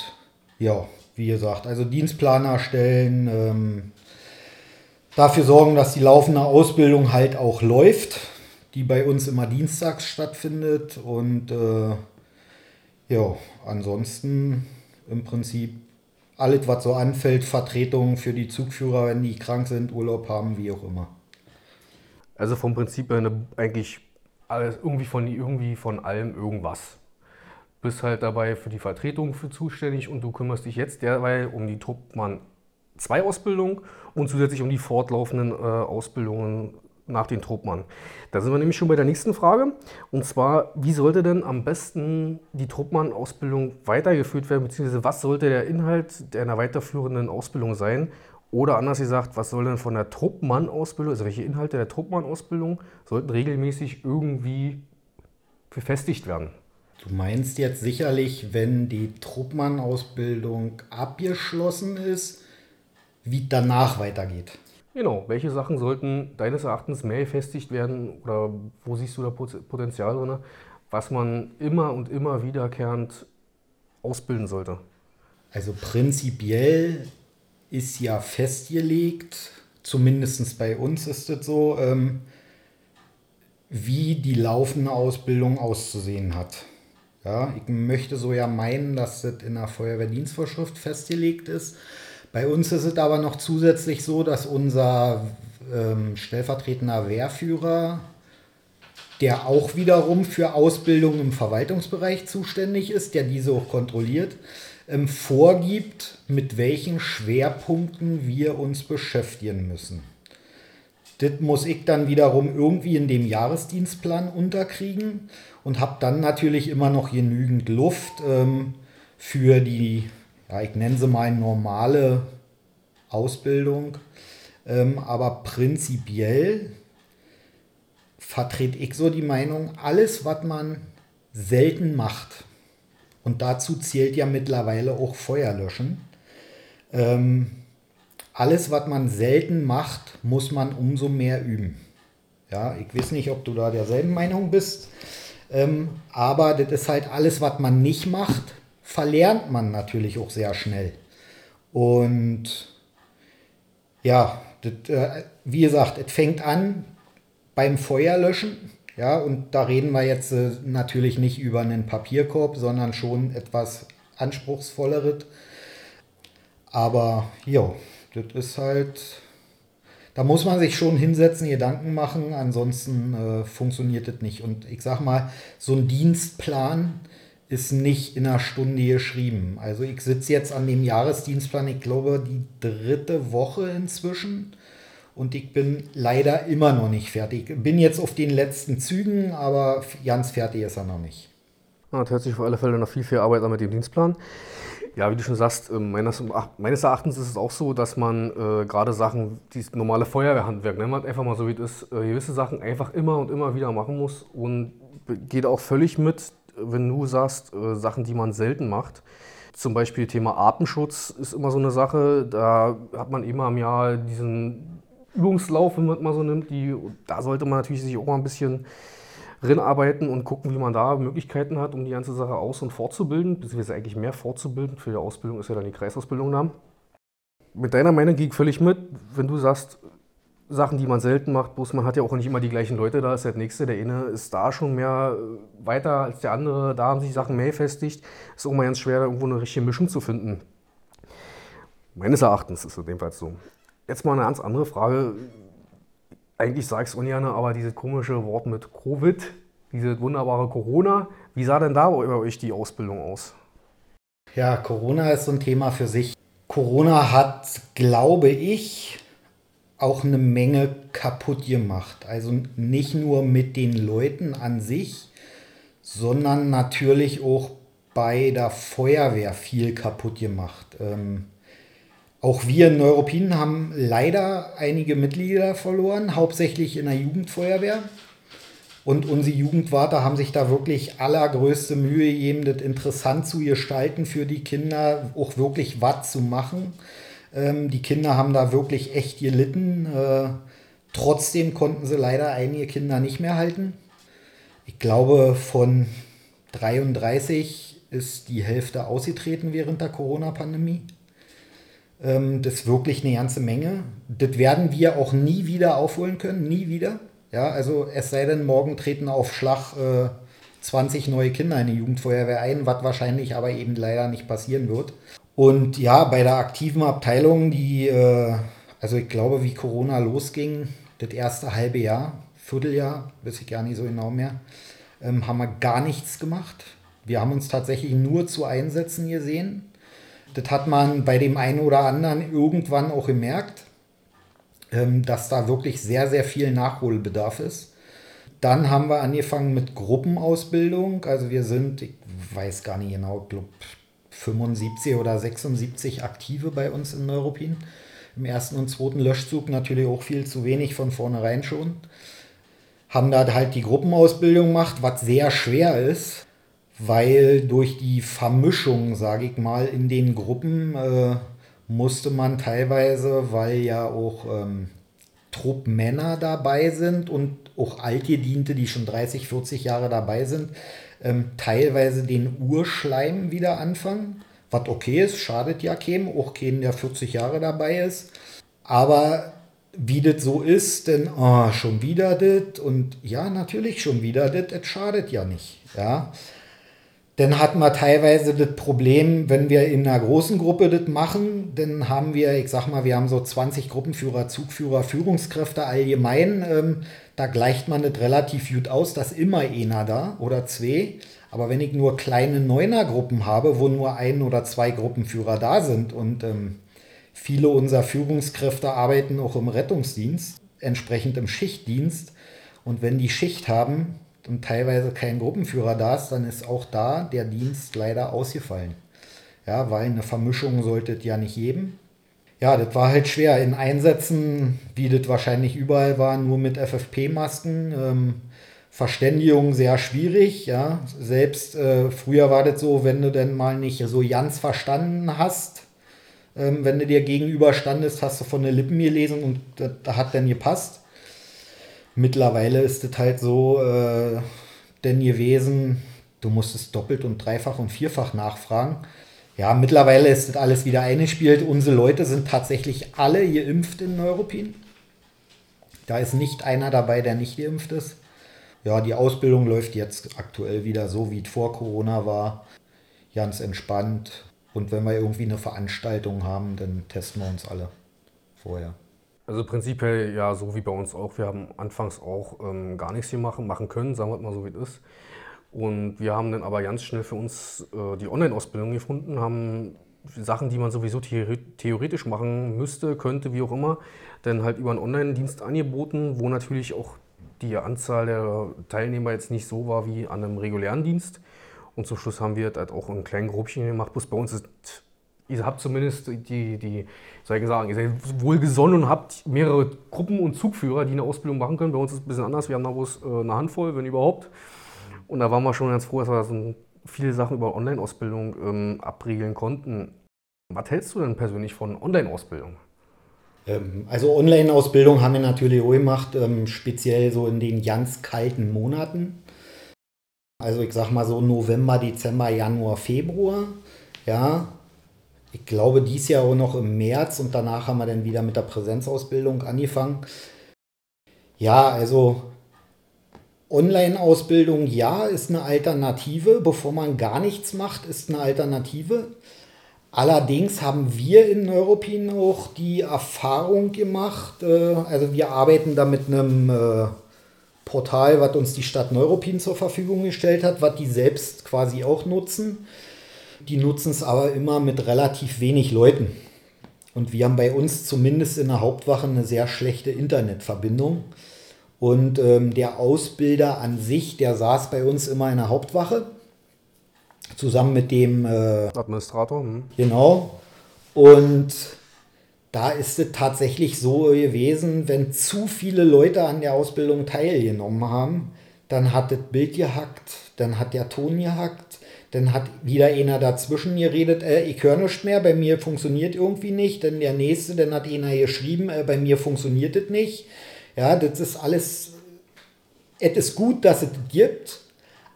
ja, wie gesagt, also Dienstplan erstellen, ähm, dafür sorgen, dass die laufende Ausbildung halt auch läuft, die bei uns immer dienstags stattfindet. Und äh, ja, ansonsten im Prinzip alles, was so anfällt, Vertretungen für die Zugführer, wenn die krank sind, Urlaub haben, wie auch immer. Also vom Prinzip her eigentlich alles irgendwie von, irgendwie von allem irgendwas. Bist halt dabei für die Vertretung für zuständig und du kümmerst dich jetzt derweil um die Truppmann 2 Ausbildung und zusätzlich um die fortlaufenden äh, Ausbildungen nach den Truppmann. Da sind wir nämlich schon bei der nächsten Frage. Und zwar, wie sollte denn am besten die Truppmann-Ausbildung weitergeführt werden, beziehungsweise was sollte der Inhalt einer weiterführenden Ausbildung sein? Oder anders gesagt, was soll denn von der Truppmann-Ausbildung, also welche Inhalte der Truppmann-Ausbildung sollten regelmäßig irgendwie befestigt werden? Du meinst jetzt sicherlich, wenn die Truppmann-Ausbildung abgeschlossen ist, wie danach weitergeht. Genau, welche Sachen sollten deines Erachtens mehr gefestigt werden oder wo siehst du da Potenzial drin, was man immer und immer wiederkehrend ausbilden sollte? Also prinzipiell ist ja festgelegt, zumindest bei uns ist es so, ähm, wie die laufende Ausbildung auszusehen hat. Ja, ich möchte so ja meinen, dass das in der Feuerwehrdienstvorschrift festgelegt ist. Bei uns ist es aber noch zusätzlich so, dass unser ähm, stellvertretender Wehrführer, der auch wiederum für Ausbildung im Verwaltungsbereich zuständig ist, der diese auch kontrolliert, ähm, vorgibt, mit welchen Schwerpunkten wir uns beschäftigen müssen. Das muss ich dann wiederum irgendwie in dem Jahresdienstplan unterkriegen und habe dann natürlich immer noch genügend Luft ähm, für die ja, ich nenne sie mal normale Ausbildung. Ähm, aber prinzipiell vertrete ich so die Meinung, alles, was man selten macht, und dazu zählt ja mittlerweile auch Feuerlöschen, ähm, alles, was man selten macht, muss man umso mehr üben. Ja, ich weiß nicht, ob du da derselben Meinung bist, ähm, aber das ist halt alles, was man nicht macht, verlernt man natürlich auch sehr schnell. Und ja, das, äh, wie gesagt, es fängt an beim Feuerlöschen. Ja, und da reden wir jetzt äh, natürlich nicht über einen Papierkorb, sondern schon etwas anspruchsvolleres. Aber ja, das ist halt, da muss man sich schon hinsetzen, Gedanken machen, ansonsten äh, funktioniert das nicht. Und ich sag mal, so ein Dienstplan, ist nicht in einer Stunde geschrieben. Also ich sitze jetzt an dem Jahresdienstplan, ich glaube, die dritte Woche inzwischen. Und ich bin leider immer noch nicht fertig. Bin jetzt auf den letzten Zügen, aber ganz fertig ist er noch nicht. Ja, das hört sich auf alle Fälle noch viel, viel Arbeit an mit dem Dienstplan. Ja, wie du schon sagst, ähm, meines, meines Erachtens ist es auch so, dass man äh, gerade Sachen, dieses normale Feuerwehrhandwerk, nennen wir einfach mal so wie es ist, äh, gewisse Sachen einfach immer und immer wieder machen muss und geht auch völlig mit, wenn du sagst, äh, Sachen, die man selten macht. Zum Beispiel Thema Artenschutz ist immer so eine Sache. Da hat man immer im Jahr diesen Übungslauf, wenn man mal so nimmt. Die, da sollte man natürlich sich auch mal ein bisschen rinarbeiten und gucken, wie man da Möglichkeiten hat, um die ganze Sache aus- und fortzubilden, beziehungsweise eigentlich mehr fortzubilden. Für die Ausbildung ist ja dann die Kreisausbildung da. Mit deiner Meinung gehe ich völlig mit, wenn du sagst, Sachen, die man selten macht, bloß man hat ja auch nicht immer die gleichen Leute da, ist der Nächste. Der eine ist da schon mehr äh, weiter als der andere, da haben sich Sachen mehr festigt. Ist auch mal ganz schwer, irgendwo eine richtige Mischung zu finden. Meines Erachtens ist es Fall so. Jetzt mal eine ganz andere Frage. Eigentlich sage ich es ungern, aber dieses komische Wort mit Covid, diese wunderbare Corona, wie sah denn da bei euch die Ausbildung aus? Ja, Corona ist so ein Thema für sich. Corona hat, glaube ich, auch eine Menge kaputt gemacht. Also nicht nur mit den Leuten an sich, sondern natürlich auch bei der Feuerwehr viel kaputt gemacht. Ähm, auch wir in Neuruppin haben leider einige Mitglieder verloren, hauptsächlich in der Jugendfeuerwehr. Und unsere Jugendwarte haben sich da wirklich allergrößte Mühe gegeben, das interessant zu gestalten für die Kinder, auch wirklich was zu machen. Ähm, die Kinder haben da wirklich echt gelitten. Äh, trotzdem konnten sie leider einige Kinder nicht mehr halten. Ich glaube, von 33 ist die Hälfte ausgetreten während der Corona-Pandemie. Ähm, das ist wirklich eine ganze Menge. Das werden wir auch nie wieder aufholen können, nie wieder. Ja, also es sei denn, morgen treten auf Schlag äh, 20 neue Kinder in die Jugendfeuerwehr ein, was wahrscheinlich aber eben leider nicht passieren wird. Und ja, bei der aktiven Abteilung, die, äh, also ich glaube, wie Corona losging, das erste halbe Jahr, Vierteljahr, weiß ich gar nicht so genau mehr, ähm, haben wir gar nichts gemacht. Wir haben uns tatsächlich nur zu Einsätzen gesehen. Das hat man bei dem einen oder anderen irgendwann auch gemerkt, ähm, dass da wirklich sehr, sehr viel Nachholbedarf ist. Dann haben wir angefangen mit Gruppenausbildung. Also wir sind, ich weiß gar nicht genau, ich glaube 75 oder 76 Aktive bei uns in Neuruppin. Im ersten und zweiten Löschzug natürlich auch viel zu wenig von vornherein schon. Haben da halt die Gruppenausbildung gemacht, was sehr schwer ist, weil durch die Vermischung, sage ich mal, in den Gruppen äh, musste man teilweise, weil ja auch ähm, Truppmänner dabei sind und auch Altgediente, die schon 30, 40 Jahre dabei sind, ähm, teilweise den Urschleim wieder anfangen. Was okay ist, schadet ja keinem, auch keinem, der 40 Jahre dabei ist. Aber wie das so ist, denn oh, schon wieder das und ja, natürlich schon wieder das, es schadet ja nicht. Ja. Dann hat man teilweise das Problem, wenn wir in einer großen Gruppe das machen, dann haben wir, ich sag mal, wir haben so 20 Gruppenführer, Zugführer, Führungskräfte allgemein. Ähm, da gleicht man das relativ gut aus, dass immer einer da oder zwei. Aber wenn ich nur kleine Neunergruppen habe, wo nur ein oder zwei Gruppenführer da sind und ähm, viele unserer Führungskräfte arbeiten auch im Rettungsdienst, entsprechend im Schichtdienst. Und wenn die Schicht haben, und teilweise kein Gruppenführer da ist, dann ist auch da der Dienst leider ausgefallen. Ja, weil eine Vermischung sollte ja nicht geben. Ja, das war halt schwer in Einsätzen, wie das wahrscheinlich überall war, nur mit FFP-Masken. Ähm, Verständigung sehr schwierig, ja. Selbst äh, früher war das so, wenn du denn mal nicht so ganz verstanden hast, ähm, wenn du dir gegenüber standest, hast du von den Lippen gelesen und das hat dann gepasst. Mittlerweile ist es halt so äh, denn gewesen, du musstest doppelt und dreifach und vierfach nachfragen. Ja, mittlerweile ist das alles wieder eingespielt. Unsere Leute sind tatsächlich alle geimpft in Neuruppin. Da ist nicht einer dabei, der nicht geimpft ist. Ja, die Ausbildung läuft jetzt aktuell wieder so, wie es vor Corona war. Ganz entspannt. Und wenn wir irgendwie eine Veranstaltung haben, dann testen wir uns alle vorher. Also prinzipiell ja so wie bei uns auch. Wir haben anfangs auch ähm, gar nichts hier machen, machen können, sagen wir mal so wie es ist. Und wir haben dann aber ganz schnell für uns äh, die Online-Ausbildung gefunden, haben Sachen, die man sowieso theoretisch machen müsste, könnte, wie auch immer, dann halt über einen Online-Dienst angeboten, wo natürlich auch die Anzahl der Teilnehmer jetzt nicht so war wie an einem regulären Dienst. Und zum Schluss haben wir halt auch ein kleines Grubchen gemacht. Bloß bei uns ist ihr habt zumindest die, die soll ich sagen, ihr seid wohlgesonnen und habt mehrere Gruppen und Zugführer, die eine Ausbildung machen können. Bei uns ist es ein bisschen anders. Wir haben da bloß äh, eine Handvoll, wenn überhaupt. Und da waren wir schon ganz froh, dass wir so viele Sachen über Online-Ausbildung ähm, abriegeln konnten. Was hältst du denn persönlich von Online-Ausbildung? Ähm, also Online-Ausbildung haben wir natürlich auch gemacht, ähm, speziell so in den ganz kalten Monaten. Also ich sag mal so November, Dezember, Januar, Februar. Ja, ich glaube, dies Jahr auch noch im März und danach haben wir dann wieder mit der Präsenzausbildung angefangen. Ja, also Online-Ausbildung, ja, ist eine Alternative. Bevor man gar nichts macht, ist eine Alternative. Allerdings haben wir in Neuropin auch die Erfahrung gemacht, äh, also wir arbeiten da mit einem äh, Portal, was uns die Stadt Neuropin zur Verfügung gestellt hat, was die selbst quasi auch nutzen. Die nutzen es aber immer mit relativ wenig Leuten. Und wir haben bei uns zumindest in der Hauptwache eine sehr schlechte Internetverbindung. Und ähm, der Ausbilder an sich, der saß bei uns immer in der Hauptwache. Zusammen mit dem äh, Administrator. Hm. Genau. Und da ist es tatsächlich so gewesen, wenn zu viele Leute an der Ausbildung teilgenommen haben, dann hat das Bild gehackt, dann hat der Ton gehackt, dann hat wieder einer dazwischen geredet, äh, ich höre nichts mehr, bei mir funktioniert irgendwie nicht. Dann der nächste, dann hat einer geschrieben, äh, bei mir funktioniert es nicht. Ja, das ist alles, es ist gut, dass es gibt,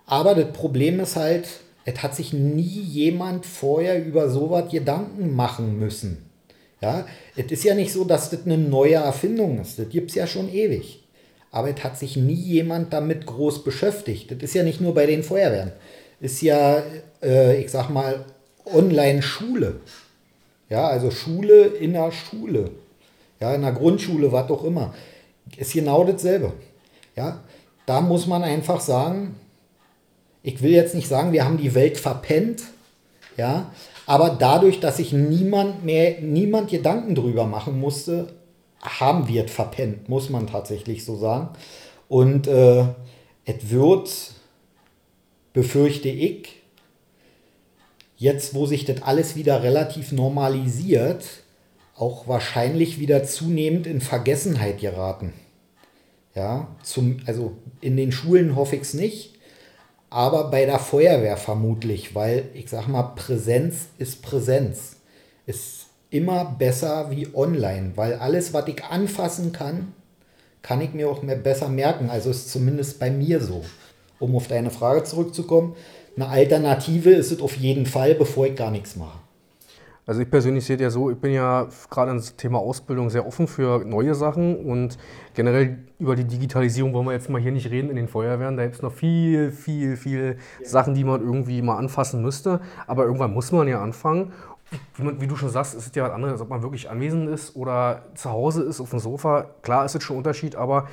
aber das Problem ist halt, es hat sich nie jemand vorher über sowas Gedanken machen müssen. Ja, es ist ja nicht so, dass das eine neue Erfindung ist. Das gibt es ja schon ewig. Aber es hat sich nie jemand damit groß beschäftigt. Das ist ja nicht nur bei den Feuerwehren ist ja, äh, ich sag mal, Online-Schule. Ja, also Schule in der Schule. Ja, in der Grundschule, was auch immer. Ist genau dasselbe. Ja, da muss man einfach sagen, ich will jetzt nicht sagen, wir haben die Welt verpennt, ja, aber dadurch, dass sich niemand mehr, niemand Gedanken drüber machen musste, haben wir es verpennt, muss man tatsächlich so sagen. Und äh, es wird, befürchte ich, jetzt wo sich das alles wieder relativ normalisiert, auch wahrscheinlich wieder zunehmend in Vergessenheit geraten. Ja, zum, also in den Schulen hoffe ich es nicht, aber bei der Feuerwehr vermutlich, weil ich sag mal, Präsenz ist Präsenz. Ist immer besser wie online, weil alles, was ich anfassen kann, kann ich mir auch mehr besser merken. Also ist zumindest bei mir so. Um auf deine Frage zurückzukommen, eine Alternative ist es auf jeden Fall, bevor ich gar nichts mache. Also ich persönlich sehe es ja so, ich bin ja gerade ins Thema Ausbildung sehr offen für neue Sachen und generell über die Digitalisierung wollen wir jetzt mal hier nicht reden in den Feuerwehren. Da gibt es noch viel, viel, viel ja. Sachen, die man irgendwie mal anfassen müsste. Aber irgendwann muss man ja anfangen. Wie, man, wie, du schon sagst, ist es ja was anderes, ob man wirklich anwesend ist oder zu Hause ist auf dem Sofa. Klar ist es schon ein Unterschied, aber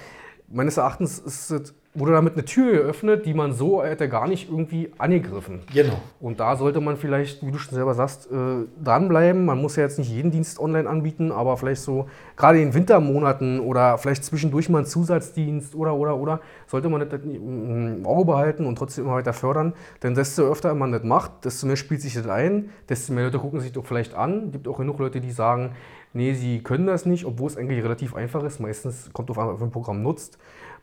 meines Erachtens ist es wurde damit eine Tür geöffnet, die man so hätte gar nicht irgendwie angegriffen. Genau. Und da sollte man vielleicht, wie du schon selber sagst, äh, dranbleiben. Man muss ja jetzt nicht jeden Dienst online anbieten, aber vielleicht so gerade in Wintermonaten oder vielleicht zwischendurch mal einen Zusatzdienst oder oder oder sollte man das im Auge behalten und trotzdem immer weiter fördern. Denn desto öfter man das macht, desto mehr spielt sich das ein, desto mehr Leute gucken sich doch vielleicht an. Es gibt auch genug Leute, die sagen, nee, sie können das nicht, obwohl es eigentlich relativ einfach ist. Meistens kommt auf einmal, wenn ein Programm nutzt.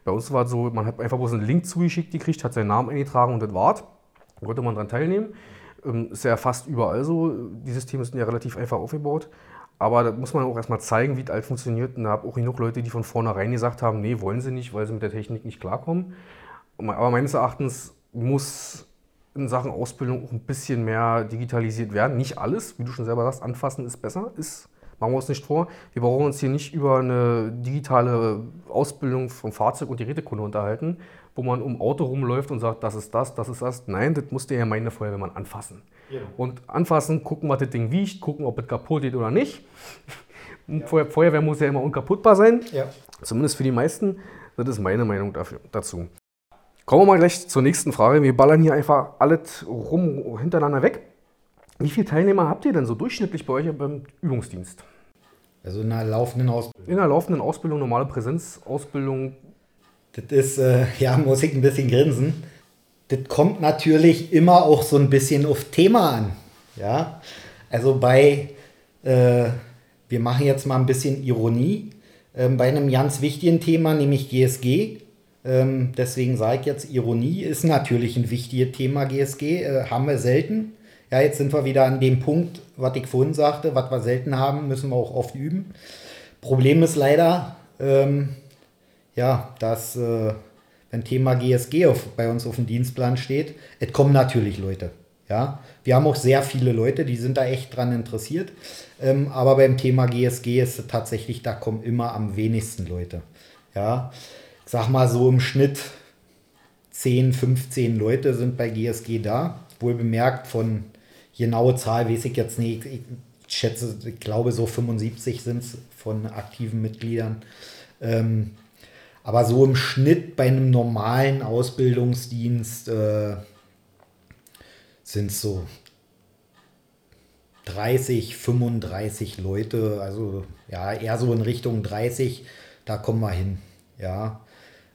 Bei uns war es so, man hat einfach bloß einen Link zugeschickt gekriegt, hat seinen Namen eingetragen und das war's. Da konnte man daran teilnehmen. Ähm, ist ja fast überall so. Die Systeme sind ja relativ einfach aufgebaut. Aber da muss man auch erstmal zeigen, wie es alt funktioniert. Und da habe auch genug Leute, die von vornherein gesagt haben, nee, wollen sie nicht, weil sie mit der Technik nicht klarkommen. Aber meines Erachtens muss in Sachen Ausbildung auch ein bisschen mehr digitalisiert werden. Nicht alles, wie du schon selber sagst, anfassen ist besser, ist Machen wir uns nicht vor, wir brauchen uns hier nicht über eine digitale Ausbildung vom Fahrzeug- und Gerätekunde unterhalten, wo man um Auto rumläuft und sagt, das ist das, das ist das. Nein, das muss der ja meine Feuerwehrmann anfassen. Ja. Und anfassen, gucken, was das Ding wiegt, gucken, ob es kaputt geht oder nicht. Ja. Feuerwehr muss ja immer unkaputtbar sein, ja. zumindest für die meisten. Das ist meine Meinung dafür, dazu. Kommen wir mal gleich zur nächsten Frage. Wir ballern hier einfach alles rum hintereinander weg. Wie viele Teilnehmer habt ihr denn so durchschnittlich bei euch beim Übungsdienst? Also in einer laufenden Ausbildung. In einer laufenden Ausbildung, normale Präsenzausbildung. Das ist, äh, ja, muss ich ein bisschen grinsen. Das kommt natürlich immer auch so ein bisschen auf Thema an. Ja, also bei, äh, wir machen jetzt mal ein bisschen Ironie, ähm, bei einem ganz wichtigen Thema, nämlich GSG. Ähm, deswegen sage ich jetzt, Ironie ist natürlich ein wichtiges Thema, GSG, äh, haben wir selten. Ja, jetzt sind wir wieder an dem Punkt, was ich vorhin sagte, was wir selten haben, müssen wir auch oft üben. Problem ist leider, ähm, ja, dass äh, wenn Thema GSG auf, bei uns auf dem Dienstplan steht, es kommen natürlich Leute. Ja, wir haben auch sehr viele Leute, die sind da echt dran interessiert. Ähm, aber beim Thema GSG ist es tatsächlich, da kommen immer am wenigsten Leute. Ja, ich sag mal so im Schnitt 10, 15 Leute sind bei GSG da. Wohl bemerkt von genaue Zahl weiß ich jetzt nicht. Ich schätze, ich glaube, so 75 sind es von aktiven Mitgliedern. Ähm, aber so im Schnitt bei einem normalen Ausbildungsdienst äh, sind es so 30, 35 Leute, also ja, eher so in Richtung 30, da kommen wir hin. Ja,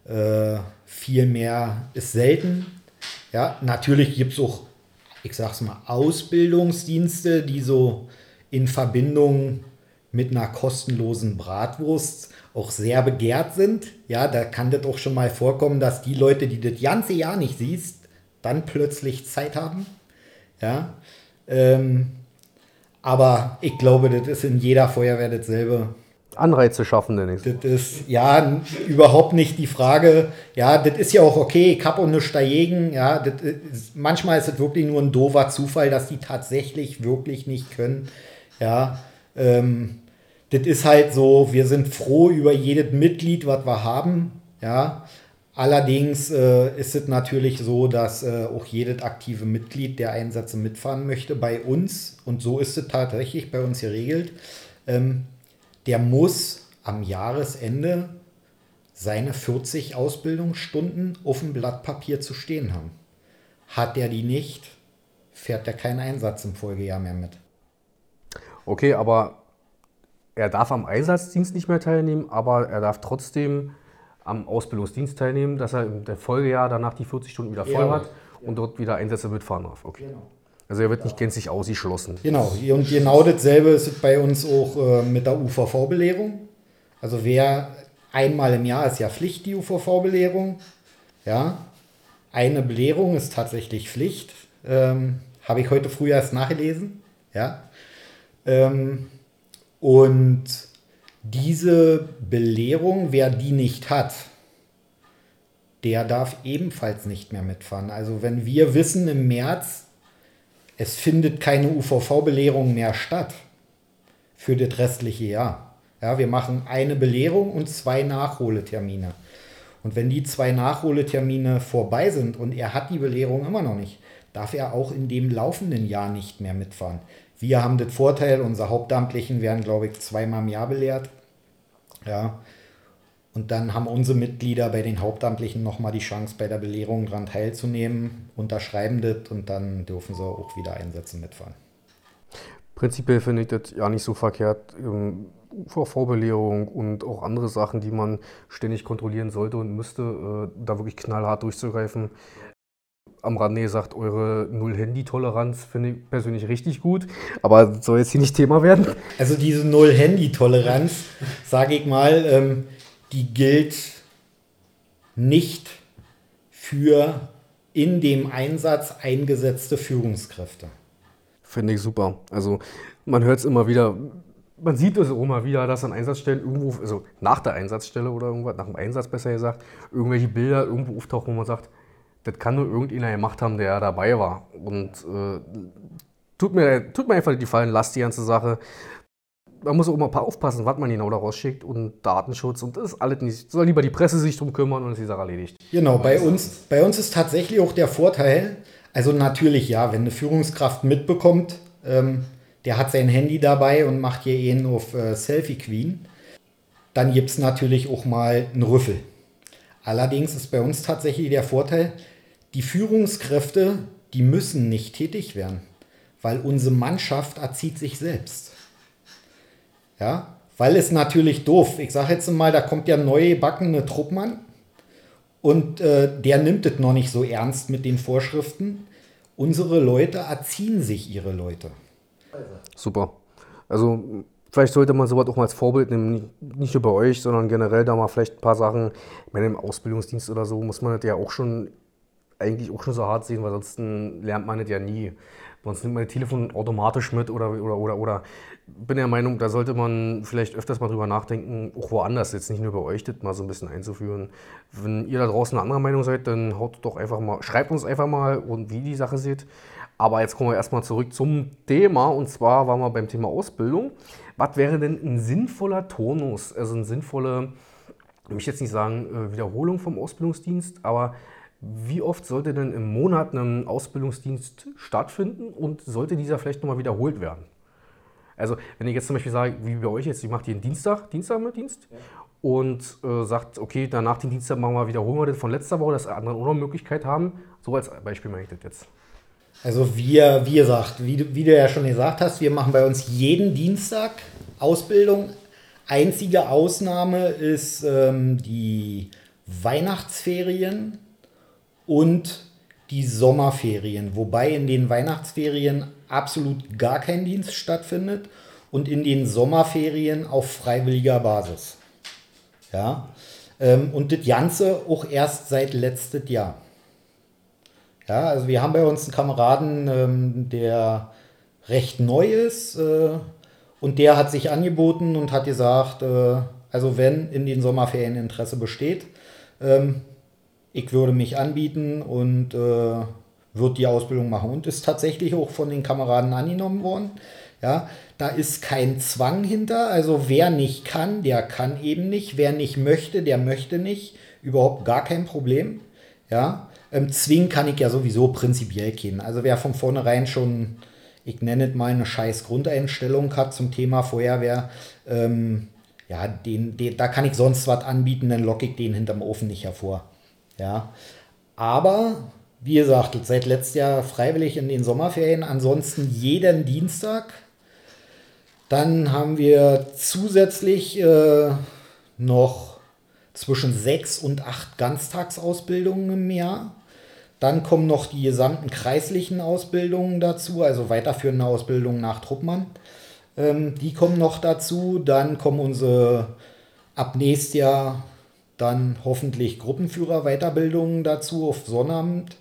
äh, viel mehr ist selten. Ja, natürlich gibt es auch ich sag's mal, Ausbildungsdienste, die so in Verbindung mit einer kostenlosen Bratwurst auch sehr begehrt sind. Ja, da kann das auch schon mal vorkommen, dass die Leute, die das ganze Jahr nicht siehst, dann plötzlich Zeit haben. Ja, ähm, aber ich glaube, das ist in jeder Feuerwehr dasselbe. Anreize schaffen, denn ich. Das ist ja überhaupt nicht die Frage. Ja, das ist ja auch okay, ich habe auch nichts dagegen. Ja, das ist, manchmal ist es wirklich nur ein doofer Zufall, dass die tatsächlich wirklich nicht können. Ja, ähm, das ist halt so, wir sind froh über jedes Mitglied, was wir haben. Ja, allerdings äh, ist es natürlich so, dass äh, auch jedes aktive Mitglied, der Einsätze mitfahren möchte, bei uns, und so ist es tatsächlich bei uns geregelt, ähm, der muss am Jahresende seine 40 Ausbildungsstunden auf dem Blatt Papier zu stehen haben. Hat er die nicht, fährt er keinen Einsatz im Folgejahr mehr mit. Okay, aber er darf am Einsatzdienst nicht mehr teilnehmen, aber er darf trotzdem am Ausbildungsdienst teilnehmen, dass er im Folgejahr danach die 40 Stunden wieder voll ja, hat und dort wieder Einsätze mitfahren darf. Okay. Genau. Also er wird nicht gänzlich ausgeschlossen. Genau, und genau dasselbe ist bei uns auch äh, mit der UVV-Belehrung. Also wer einmal im Jahr ist ja Pflicht, die UVV-Belehrung. Ja, eine Belehrung ist tatsächlich Pflicht. Ähm, Habe ich heute früh erst nachgelesen. Ja. Ähm, und diese Belehrung, wer die nicht hat, der darf ebenfalls nicht mehr mitfahren. Also wenn wir wissen im März, es findet keine UVV-Belehrung mehr statt für das restliche Jahr. Ja, wir machen eine Belehrung und zwei Nachholetermine. Und wenn die zwei Nachholetermine vorbei sind und er hat die Belehrung immer noch nicht, darf er auch in dem laufenden Jahr nicht mehr mitfahren. Wir haben das Vorteil, unsere Hauptamtlichen werden, glaube ich, zweimal im Jahr belehrt. Ja. Und dann haben unsere Mitglieder bei den Hauptamtlichen nochmal die Chance, bei der Belehrung daran teilzunehmen, unterschreiben das und dann dürfen sie auch wieder Einsätze mitfahren. Prinzipiell finde ich das ja nicht so verkehrt. Ähm, UVV-Belehrung und auch andere Sachen, die man ständig kontrollieren sollte und müsste, äh, da wirklich knallhart durchzugreifen. Am Rande gesagt, eure Null-Handy-Toleranz finde ich persönlich richtig gut, aber soll jetzt hier nicht Thema werden. Also diese Null-Handy-Toleranz, sage ich mal, ähm, die gilt nicht für in dem Einsatz eingesetzte Führungskräfte. Finde ich super. Also man hört es immer wieder, man sieht es auch immer wieder, dass an Einsatzstellen irgendwo, also nach der Einsatzstelle oder irgendwas, nach dem Einsatz besser gesagt, irgendwelche Bilder irgendwo auftauchen, wo man sagt, das kann nur irgendeiner gemacht haben, der dabei war. Und äh, tut, mir, tut mir einfach die Fallen, lasst die ganze Sache. Man muss auch mal ein paar aufpassen, was man genau da rausschickt und Datenschutz und das ist alles nicht. Soll lieber die Presse sich drum kümmern und ist die Sache erledigt. Genau, bei uns, bei uns ist tatsächlich auch der Vorteil, also natürlich ja, wenn eine Führungskraft mitbekommt, ähm, der hat sein Handy dabei und macht hier ihn auf äh, Selfie Queen, dann gibt es natürlich auch mal einen Rüffel. Allerdings ist bei uns tatsächlich der Vorteil, die Führungskräfte, die müssen nicht tätig werden, weil unsere Mannschaft erzieht sich selbst. Ja, weil es natürlich doof. Ich sage jetzt mal, da kommt ja neue backene Truppmann und äh, der nimmt es noch nicht so ernst mit den Vorschriften. Unsere Leute erziehen sich ihre Leute. Super. Also vielleicht sollte man sowas auch mal als Vorbild nehmen, nicht nur bei euch, sondern generell da mal vielleicht ein paar Sachen. Ich meine, im Ausbildungsdienst oder so muss man das ja auch schon eigentlich auch schon so hart sehen, weil sonst lernt man das ja nie. Sonst nimmt man das Telefon automatisch mit oder, oder, oder, oder bin der Meinung, da sollte man vielleicht öfters mal drüber nachdenken, auch woanders, jetzt nicht nur bei euch, das mal so ein bisschen einzuführen. Wenn ihr da draußen eine andere Meinung seid, dann haut doch einfach mal, schreibt uns einfach mal und wie die Sache seht. Aber jetzt kommen wir erstmal zurück zum Thema und zwar waren wir beim Thema Ausbildung. Was wäre denn ein sinnvoller Tonus, also eine sinnvolle, ich möchte jetzt nicht sagen äh, Wiederholung vom Ausbildungsdienst, aber wie oft sollte denn im Monat ein Ausbildungsdienst stattfinden und sollte dieser vielleicht nochmal wiederholt werden? Also, wenn ich jetzt zum Beispiel sage, wie bei euch jetzt, ich mache den Dienstag, Dienstag mit Dienst ja. und äh, sagt, okay, danach den Dienstag machen wir, wiederholen wir den von letzter Woche, dass andere auch noch Möglichkeit haben. So als Beispiel mache ich das jetzt. Also wir, wie gesagt, wie, wie du ja schon gesagt hast, wir machen bei uns jeden Dienstag Ausbildung. Einzige Ausnahme ist ähm, die Weihnachtsferien und die Sommerferien, wobei in den Weihnachtsferien absolut gar kein Dienst stattfindet und in den Sommerferien auf freiwilliger Basis. Ja, ähm, und das Ganze auch erst seit letztes Jahr. Ja, also wir haben bei uns einen Kameraden, ähm, der recht neu ist äh, und der hat sich angeboten und hat gesagt, äh, also wenn in den Sommerferien Interesse besteht, ähm, ich würde mich anbieten und äh, würde die Ausbildung machen und ist tatsächlich auch von den Kameraden angenommen worden. Ja, da ist kein Zwang hinter. Also wer nicht kann, der kann eben nicht. Wer nicht möchte, der möchte nicht. Überhaupt gar kein Problem. Ja, ähm, zwingen kann ich ja sowieso prinzipiell kennen. Also wer von vornherein schon, ich nenne es mal eine scheiß Grundeinstellung hat zum Thema Feuerwehr, ähm, ja, den, den, da kann ich sonst was anbieten, dann locke ich den hinterm Ofen nicht hervor. Ja, aber wie gesagt, seit letztes Jahr freiwillig in den Sommerferien, ansonsten jeden Dienstag. Dann haben wir zusätzlich äh, noch zwischen sechs und acht Ganztagsausbildungen im Jahr. Dann kommen noch die gesamten kreislichen Ausbildungen dazu, also weiterführende Ausbildungen nach Truppmann. Ähm, die kommen noch dazu. Dann kommen unsere ab nächstes Jahr dann hoffentlich Gruppenführer-Weiterbildungen dazu auf Sonnabend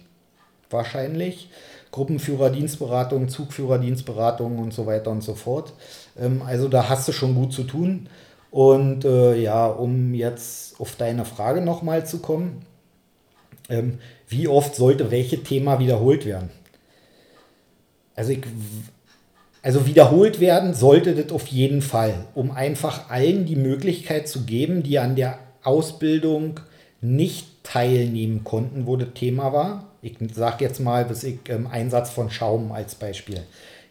wahrscheinlich. Gruppenführer, Dienstberatung, Zugführer, Dienstberatung und so weiter und so fort. Ähm, also da hast du schon gut zu tun. Und äh, ja, um jetzt auf deine Frage nochmal zu kommen, ähm, wie oft sollte welches Thema wiederholt werden? Also, ich, also wiederholt werden sollte das auf jeden Fall, um einfach allen die Möglichkeit zu geben, die an der Ausbildung nicht teilnehmen konnten, wo das Thema war. Ich sage jetzt mal, bis ich ähm, Einsatz von Schaum als Beispiel.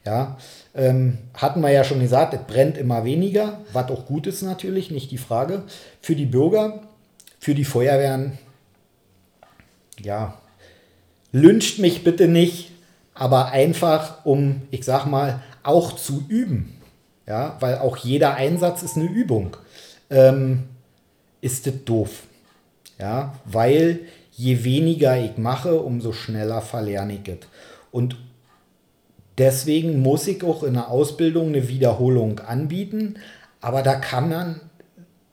Ja, ähm, hatten wir ja schon gesagt, es brennt immer weniger, was auch gut ist natürlich, nicht die Frage. Für die Bürger, für die Feuerwehren, ja, lünscht mich bitte nicht, aber einfach, um, ich sag mal, auch zu üben. Ja, weil auch jeder Einsatz ist eine Übung. Ähm, ist es doof. Ja, weil je weniger ich mache, umso schneller verlerne ich es. Und deswegen muss ich auch in der Ausbildung eine Wiederholung anbieten. Aber da kann man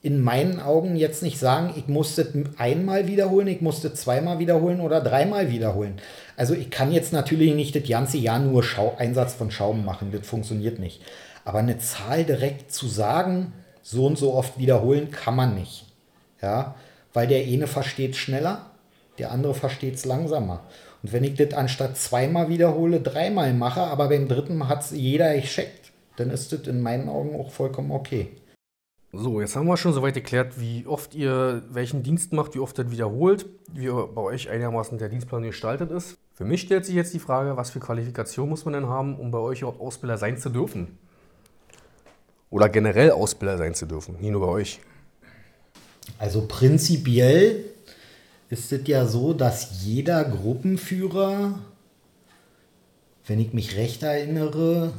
in meinen Augen jetzt nicht sagen, ich musste einmal wiederholen, ich musste zweimal wiederholen oder dreimal wiederholen. Also ich kann jetzt natürlich nicht das ganze Jahr nur Schau Einsatz von Schaum machen, das funktioniert nicht. Aber eine Zahl direkt zu sagen, so und so oft wiederholen, kann man nicht. Ja, weil der eine versteht schneller, der andere versteht es langsamer. Und wenn ich das anstatt zweimal wiederhole, dreimal mache, aber beim dritten hat es jeder gescheckt, dann ist das in meinen Augen auch vollkommen okay. So, jetzt haben wir schon soweit geklärt, wie oft ihr welchen Dienst macht, wie oft das wiederholt, wie bei euch einigermaßen der Dienstplan gestaltet ist. Für mich stellt sich jetzt die Frage, was für Qualifikation muss man denn haben, um bei euch überhaupt Ausbilder sein zu dürfen? Oder generell Ausbilder sein zu dürfen, nicht nur bei euch. Also prinzipiell ist es ja so, dass jeder Gruppenführer, wenn ich mich recht erinnere,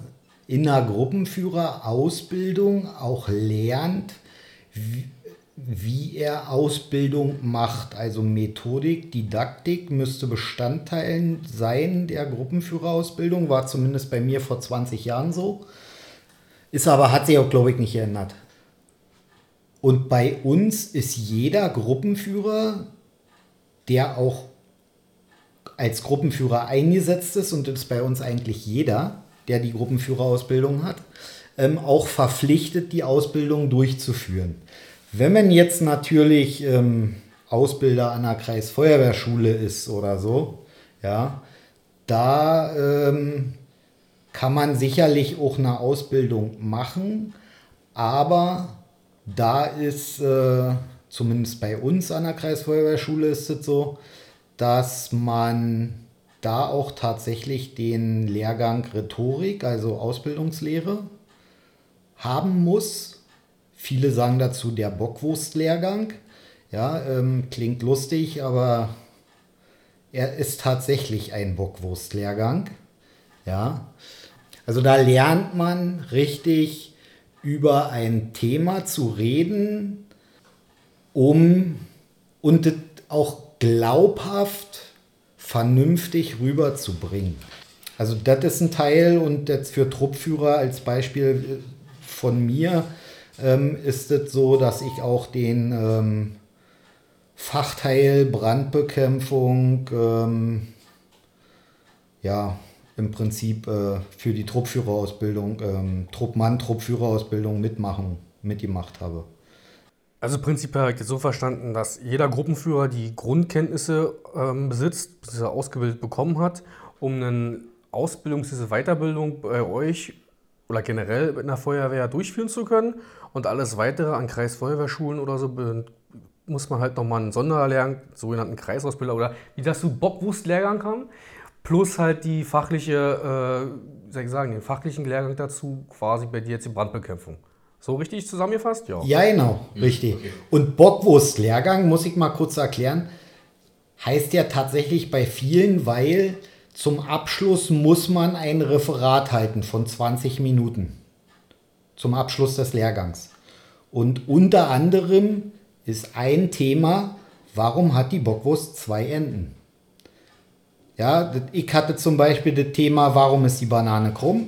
in der Gruppenführerausbildung auch lernt, wie, wie er Ausbildung macht. Also Methodik, Didaktik müsste Bestandteil sein der Gruppenführerausbildung, war zumindest bei mir vor 20 Jahren so. Ist aber, hat sich auch, glaube ich, nicht geändert. Und bei uns ist jeder Gruppenführer, der auch als Gruppenführer eingesetzt ist, und das ist bei uns eigentlich jeder, der die Gruppenführerausbildung hat, ähm, auch verpflichtet, die Ausbildung durchzuführen. Wenn man jetzt natürlich ähm, Ausbilder an der Kreisfeuerwehrschule ist oder so, ja, da ähm, kann man sicherlich auch eine Ausbildung machen, aber da ist äh, zumindest bei uns an der Kreisfeuerwehrschule ist es so, dass man da auch tatsächlich den Lehrgang Rhetorik, also Ausbildungslehre, haben muss. Viele sagen dazu der Bockwurstlehrgang. Ja, ähm, klingt lustig, aber er ist tatsächlich ein Bockwurstlehrgang. Ja, also da lernt man richtig über ein Thema zu reden, um und auch glaubhaft, vernünftig rüberzubringen. Also das ist ein Teil und jetzt für Truppführer als Beispiel äh, von mir ähm, ist es so, dass ich auch den ähm, Fachteil Brandbekämpfung ähm, ja im Prinzip äh, für die Truppführerausbildung, ähm, Truppmann, Truppführerausbildung mitmachen, mitgemacht habe. Also prinzipiell habe ich das so verstanden, dass jeder Gruppenführer die Grundkenntnisse ähm, besitzt, die er ausgebildet bekommen hat, um eine Ausbildung, diese Weiterbildung bei euch oder generell mit einer Feuerwehr durchführen zu können. Und alles weitere an Kreisfeuerwehrschulen oder so muss man halt nochmal einen Sonderlehrgang, sogenannten Kreisausbilder oder wie das so Bockwurstlehrgang haben. Plus halt die fachliche, äh, soll ich sagen, den fachlichen Lehrgang dazu, quasi bei dir jetzt die Brandbekämpfung. So richtig zusammengefasst? Ja. Ja, genau, mhm. richtig. Okay. Und Bockwurst-Lehrgang, muss ich mal kurz erklären, heißt ja tatsächlich bei vielen, weil zum Abschluss muss man ein Referat halten von 20 Minuten. Zum Abschluss des Lehrgangs. Und unter anderem ist ein Thema, warum hat die Bockwurst zwei Enden? Ja, ich hatte zum Beispiel das Thema, warum ist die Banane krumm?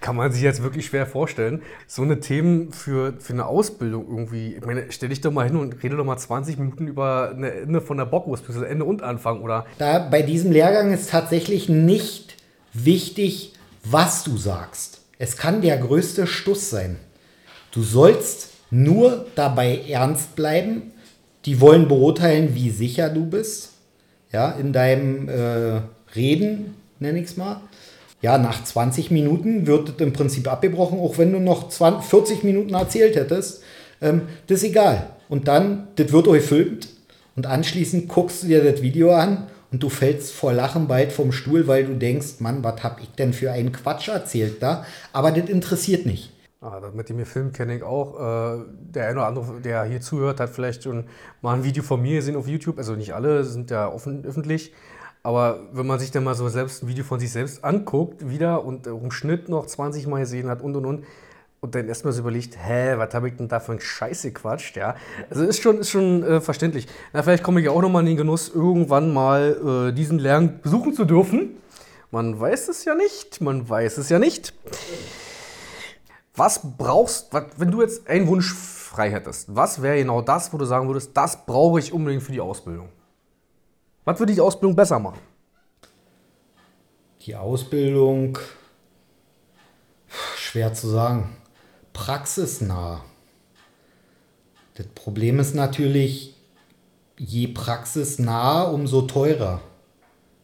Kann man sich jetzt wirklich schwer vorstellen. So eine Themen für, für eine Ausbildung irgendwie. Ich meine, stell dich doch mal hin und rede doch mal 20 Minuten über eine Ende von der Bockwurst, bis Ende und Anfang, oder? Da bei diesem Lehrgang ist tatsächlich nicht wichtig, was du sagst. Es kann der größte Stuss sein. Du sollst nur dabei ernst bleiben. Die wollen beurteilen, wie sicher du bist. Ja, in deinem äh, Reden, nenne ich es mal. Ja, nach 20 Minuten wird es im Prinzip abgebrochen, auch wenn du noch 20, 40 Minuten erzählt hättest. Ähm, das ist egal. Und dann, das wird euch filmt und anschließend guckst du dir das Video an und du fällst vor Lachen bald vom Stuhl, weil du denkst, Mann, was hab ich denn für einen Quatsch erzählt da? Aber das interessiert nicht. Ah, mit dem Film kenne ich auch. Äh, der eine oder andere, der hier zuhört, hat vielleicht schon mal ein Video von mir gesehen auf YouTube. Also nicht alle sind ja offen, öffentlich. Aber wenn man sich dann mal so selbst ein Video von sich selbst anguckt, wieder und im Schnitt noch 20 Mal gesehen hat und und und, und dann erstmal so überlegt, hä, was habe ich denn da für ein Scheiße quatscht, ja. Also ist schon, ist schon äh, verständlich. Na, vielleicht komme ich ja auch nochmal in den Genuss, irgendwann mal äh, diesen Lärm besuchen zu dürfen. Man weiß es ja nicht, man weiß es ja nicht. Was brauchst, wenn du jetzt einen Wunsch frei hättest, was wäre genau das, wo du sagen würdest, das brauche ich unbedingt für die Ausbildung? Was würde die Ausbildung besser machen? Die Ausbildung, schwer zu sagen, praxisnah. Das Problem ist natürlich, je praxisnah, umso teurer.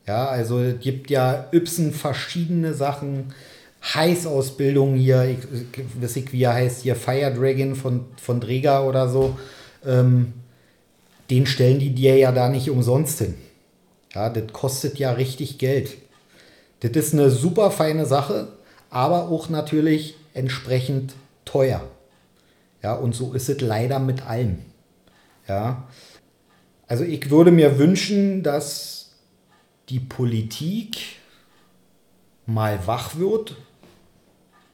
Ja, also es gibt ja Ypsen verschiedene Sachen, Heißausbildung hier, ich, weiß nicht, wie er heißt, hier Fire Dragon von, von Dräger oder so, ähm, den stellen die dir ja da nicht umsonst hin. Ja, das kostet ja richtig Geld. Das ist eine super feine Sache, aber auch natürlich entsprechend teuer. Ja, und so ist es leider mit allem. Ja, also ich würde mir wünschen, dass die Politik mal wach wird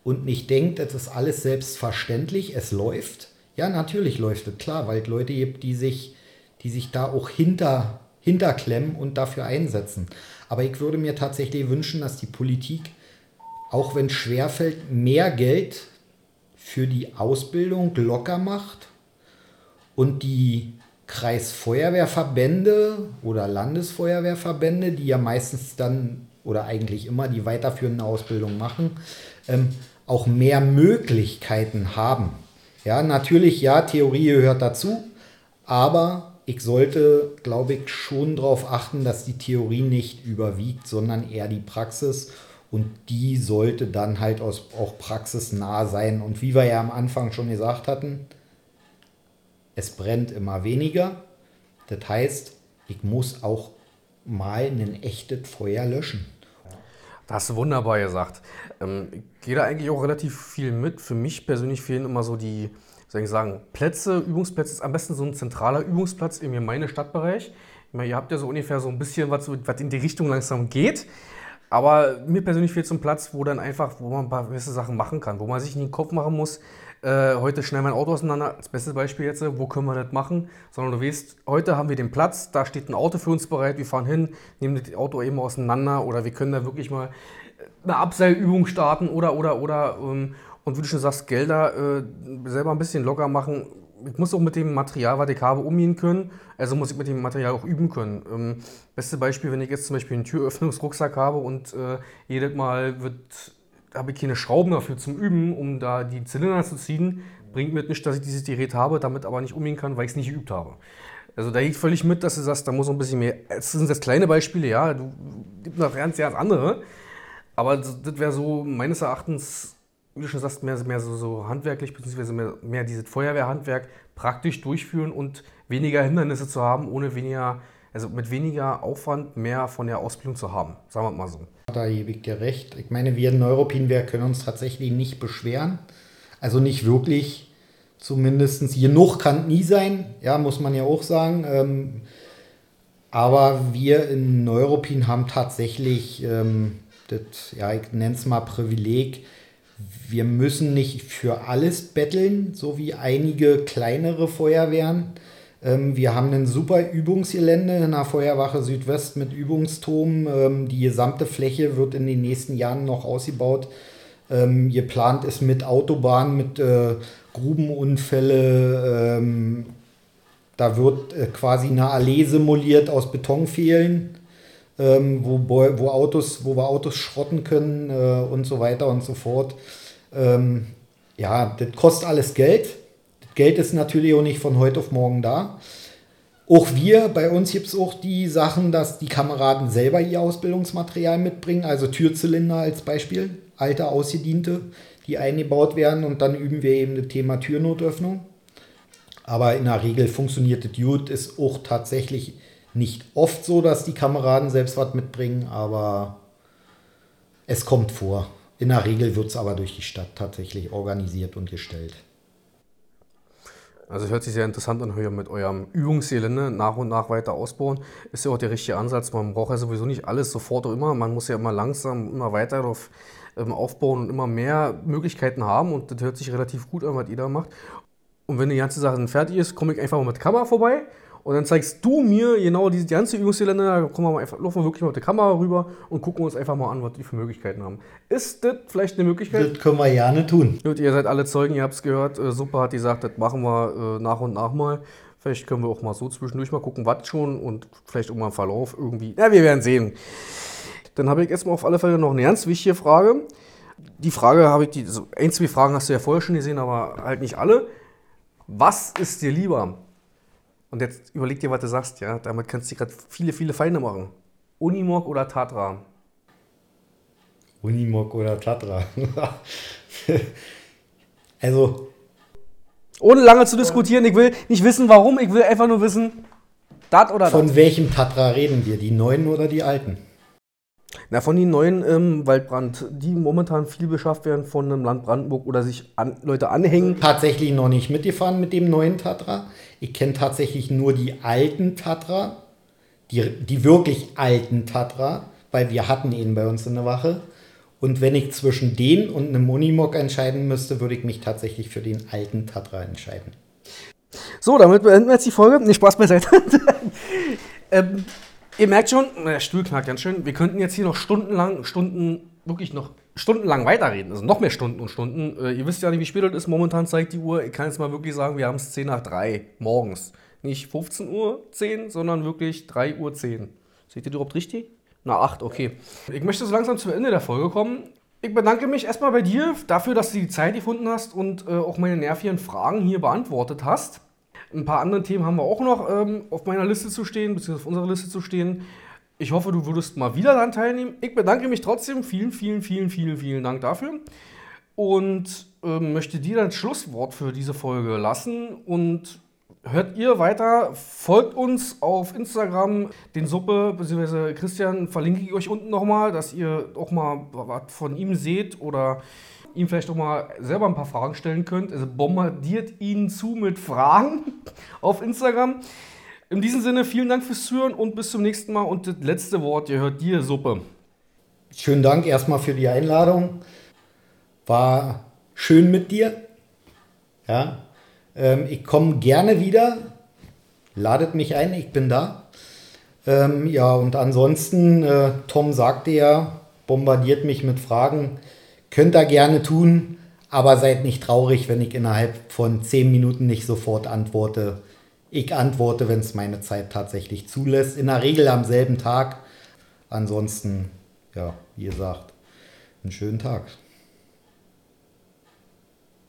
und nicht denkt, es ist alles selbstverständlich, es läuft. Ja, natürlich läuft es, klar, weil es Leute gibt, die sich, die sich da auch hinter, hinterklemmen und dafür einsetzen. Aber ich würde mir tatsächlich wünschen, dass die Politik, auch wenn es schwerfällt, mehr Geld für die Ausbildung locker macht und die Kreisfeuerwehrverbände oder Landesfeuerwehrverbände, die ja meistens dann oder eigentlich immer die weiterführende Ausbildung machen, ähm, auch mehr Möglichkeiten haben. Ja, natürlich, ja, Theorie gehört dazu, aber ich sollte, glaube ich, schon darauf achten, dass die Theorie nicht überwiegt, sondern eher die Praxis. Und die sollte dann halt auch praxisnah sein. Und wie wir ja am Anfang schon gesagt hatten, es brennt immer weniger. Das heißt, ich muss auch mal ein echtes Feuer löschen. Das du wunderbar gesagt. Ähm, gehe da eigentlich auch relativ viel mit. Für mich persönlich fehlen immer so die, soll ich sagen, Plätze, Übungsplätze. Am besten so ein zentraler Übungsplatz in meinem Stadtbereich. Ich meine, ihr habt ja so ungefähr so ein bisschen was, was in die Richtung langsam geht. Aber mir persönlich fehlt so ein Platz, wo dann einfach, wo man ein paar gewisse Sachen machen kann, wo man sich nicht den Kopf machen muss, äh, heute schnell mein Auto auseinander. Das beste Beispiel jetzt, wo können wir das machen? Sondern du weißt, heute haben wir den Platz, da steht ein Auto für uns bereit, wir fahren hin, nehmen das Auto eben auseinander oder wir können da wirklich mal eine Abseilübung starten oder, oder, oder. Ähm, und wie du schon sagst, Gelder äh, selber ein bisschen locker machen. Ich muss auch mit dem Material, was ich habe, umgehen können. Also muss ich mit dem Material auch üben können. Ähm, beste Beispiel, wenn ich jetzt zum Beispiel einen Türöffnungsrucksack habe und äh, jedes Mal wird, habe ich keine Schrauben dafür zum Üben, um da die Zylinder zu ziehen, bringt mir nicht, dass ich dieses Gerät habe, damit aber nicht umgehen kann, weil ich es nicht geübt habe. Also da geht völlig mit, dass du sagst, da muss noch ein bisschen mehr. Das sind jetzt kleine Beispiele, ja. Du gibt noch ganz, ganz andere. Aber das, das wäre so meines Erachtens, wie du schon sagst, mehr, mehr so, so handwerklich, beziehungsweise mehr, mehr dieses Feuerwehrhandwerk praktisch durchführen und weniger Hindernisse zu haben, ohne weniger, also mit weniger Aufwand mehr von der Ausbildung zu haben. Sagen wir mal so. Da gebe ich dir recht. Ich meine, wir in Neuropin, wir können uns tatsächlich nicht beschweren. Also nicht wirklich, zumindest genug kann nie sein, ja, muss man ja auch sagen. Ähm, aber wir in Neuropin haben tatsächlich ähm, das, ja, ich nenne es mal Privileg, wir müssen nicht für alles betteln, so wie einige kleinere Feuerwehren. Ähm, wir haben ein super Übungsgelände in der Feuerwache Südwest mit Übungsturm. Ähm, die gesamte Fläche wird in den nächsten Jahren noch ausgebaut. Ähm, geplant ist mit Autobahn, mit äh, Grubenunfälle. Da wird äh, quasi eine Allee simuliert aus Betonpfählen ähm, wo, Autos, wo wir Autos schrotten können äh, und so weiter und so fort. Ja, das kostet alles Geld. Geld ist natürlich auch nicht von heute auf morgen da. Auch wir, bei uns gibt es auch die Sachen, dass die Kameraden selber ihr Ausbildungsmaterial mitbringen, also Türzylinder als Beispiel, alte ausgediente, die eingebaut werden und dann üben wir eben das Thema Türnotöffnung. Aber in der Regel funktioniert das gut, ist auch tatsächlich nicht oft so, dass die Kameraden selbst was mitbringen, aber es kommt vor. In der Regel wird es aber durch die Stadt tatsächlich organisiert und gestellt. Also hört sich sehr interessant an, hier mit eurem Übungsgelände nach und nach weiter ausbauen. Ist ja auch der richtige Ansatz. Man braucht ja sowieso nicht alles sofort und immer. Man muss ja immer langsam, immer weiter darauf ähm, aufbauen und immer mehr Möglichkeiten haben. Und das hört sich relativ gut an, was ihr da macht. Und wenn die ganze Sache fertig ist, komme ich einfach mal mit Kamera vorbei und dann zeigst du mir genau diese ganze Übungsgelände, da kommen wir mal einfach, laufen wir wirklich mal mit der Kamera rüber und gucken uns einfach mal an, was die für Möglichkeiten haben. Ist das vielleicht eine Möglichkeit? Das können wir gerne tun. Gut, ihr seid alle Zeugen, ihr habt es gehört. Äh, Super hat gesagt, das machen wir äh, nach und nach mal. Vielleicht können wir auch mal so zwischendurch mal gucken, was schon und vielleicht mal im Verlauf irgendwie. Ja, wir werden sehen. Dann habe ich erstmal auf alle Fälle noch eine ganz wichtige Frage. Die Frage habe ich, die, so ein, zwei Fragen hast du ja vorher schon gesehen, aber halt nicht alle. Was ist dir lieber? Und jetzt überleg dir, was du sagst, ja. Damit kannst du dir gerade viele, viele Feinde machen. Unimog oder Tatra? Unimog oder Tatra. also. Ohne lange zu diskutieren, ich will nicht wissen, warum, ich will einfach nur wissen, dat oder Von dat. welchem Tatra reden wir? Die neuen oder die alten? Na, von den neuen ähm, Waldbrand, die momentan viel beschafft werden von dem Land Brandenburg oder sich an, Leute anhängen. Tatsächlich noch nicht mitgefahren mit dem neuen Tatra. Ich kenne tatsächlich nur die alten Tatra, die, die wirklich alten Tatra, weil wir hatten ihn bei uns in der Wache. Und wenn ich zwischen den und einem Unimog entscheiden müsste, würde ich mich tatsächlich für den alten Tatra entscheiden. So, damit beenden wir jetzt die Folge. Nicht Spaß beiseite. ähm, Ihr merkt schon, der Stuhl knackt ganz schön. Wir könnten jetzt hier noch stundenlang, Stunden, wirklich noch stundenlang weiterreden. Also noch mehr Stunden und Stunden. Äh, ihr wisst ja nicht, wie spät es ist. Momentan zeigt die Uhr. Ich kann jetzt mal wirklich sagen, wir haben es 10 nach 3 morgens. Nicht 15 Uhr 10, sondern wirklich 3 Uhr 10. Seht ihr überhaupt richtig? Na, 8, okay. Ich möchte so langsam zum Ende der Folge kommen. Ich bedanke mich erstmal bei dir dafür, dass du die Zeit gefunden hast und äh, auch meine nervigen Fragen hier beantwortet hast. Ein paar andere Themen haben wir auch noch ähm, auf meiner Liste zu stehen, beziehungsweise auf unserer Liste zu stehen. Ich hoffe, du würdest mal wieder daran teilnehmen. Ich bedanke mich trotzdem. Vielen, vielen, vielen, vielen, vielen Dank dafür. Und ähm, möchte dir dann Schlusswort für diese Folge lassen. Und hört ihr weiter, folgt uns auf Instagram, den Suppe, beziehungsweise Christian verlinke ich euch unten nochmal, dass ihr auch mal was von ihm seht oder ihm vielleicht auch mal selber ein paar Fragen stellen könnt. Also bombardiert ihn zu mit Fragen auf Instagram. In diesem Sinne, vielen Dank fürs Zuhören und bis zum nächsten Mal. Und das letzte Wort, ihr hört dir Suppe. Schönen Dank erstmal für die Einladung. War schön mit dir. Ja, ähm, ich komme gerne wieder. Ladet mich ein, ich bin da. Ähm, ja, und ansonsten, äh, Tom sagte ja, bombardiert mich mit Fragen. Könnt ihr gerne tun, aber seid nicht traurig, wenn ich innerhalb von zehn Minuten nicht sofort antworte. Ich antworte, wenn es meine Zeit tatsächlich zulässt. In der Regel am selben Tag. Ansonsten, ja, wie gesagt, einen schönen Tag.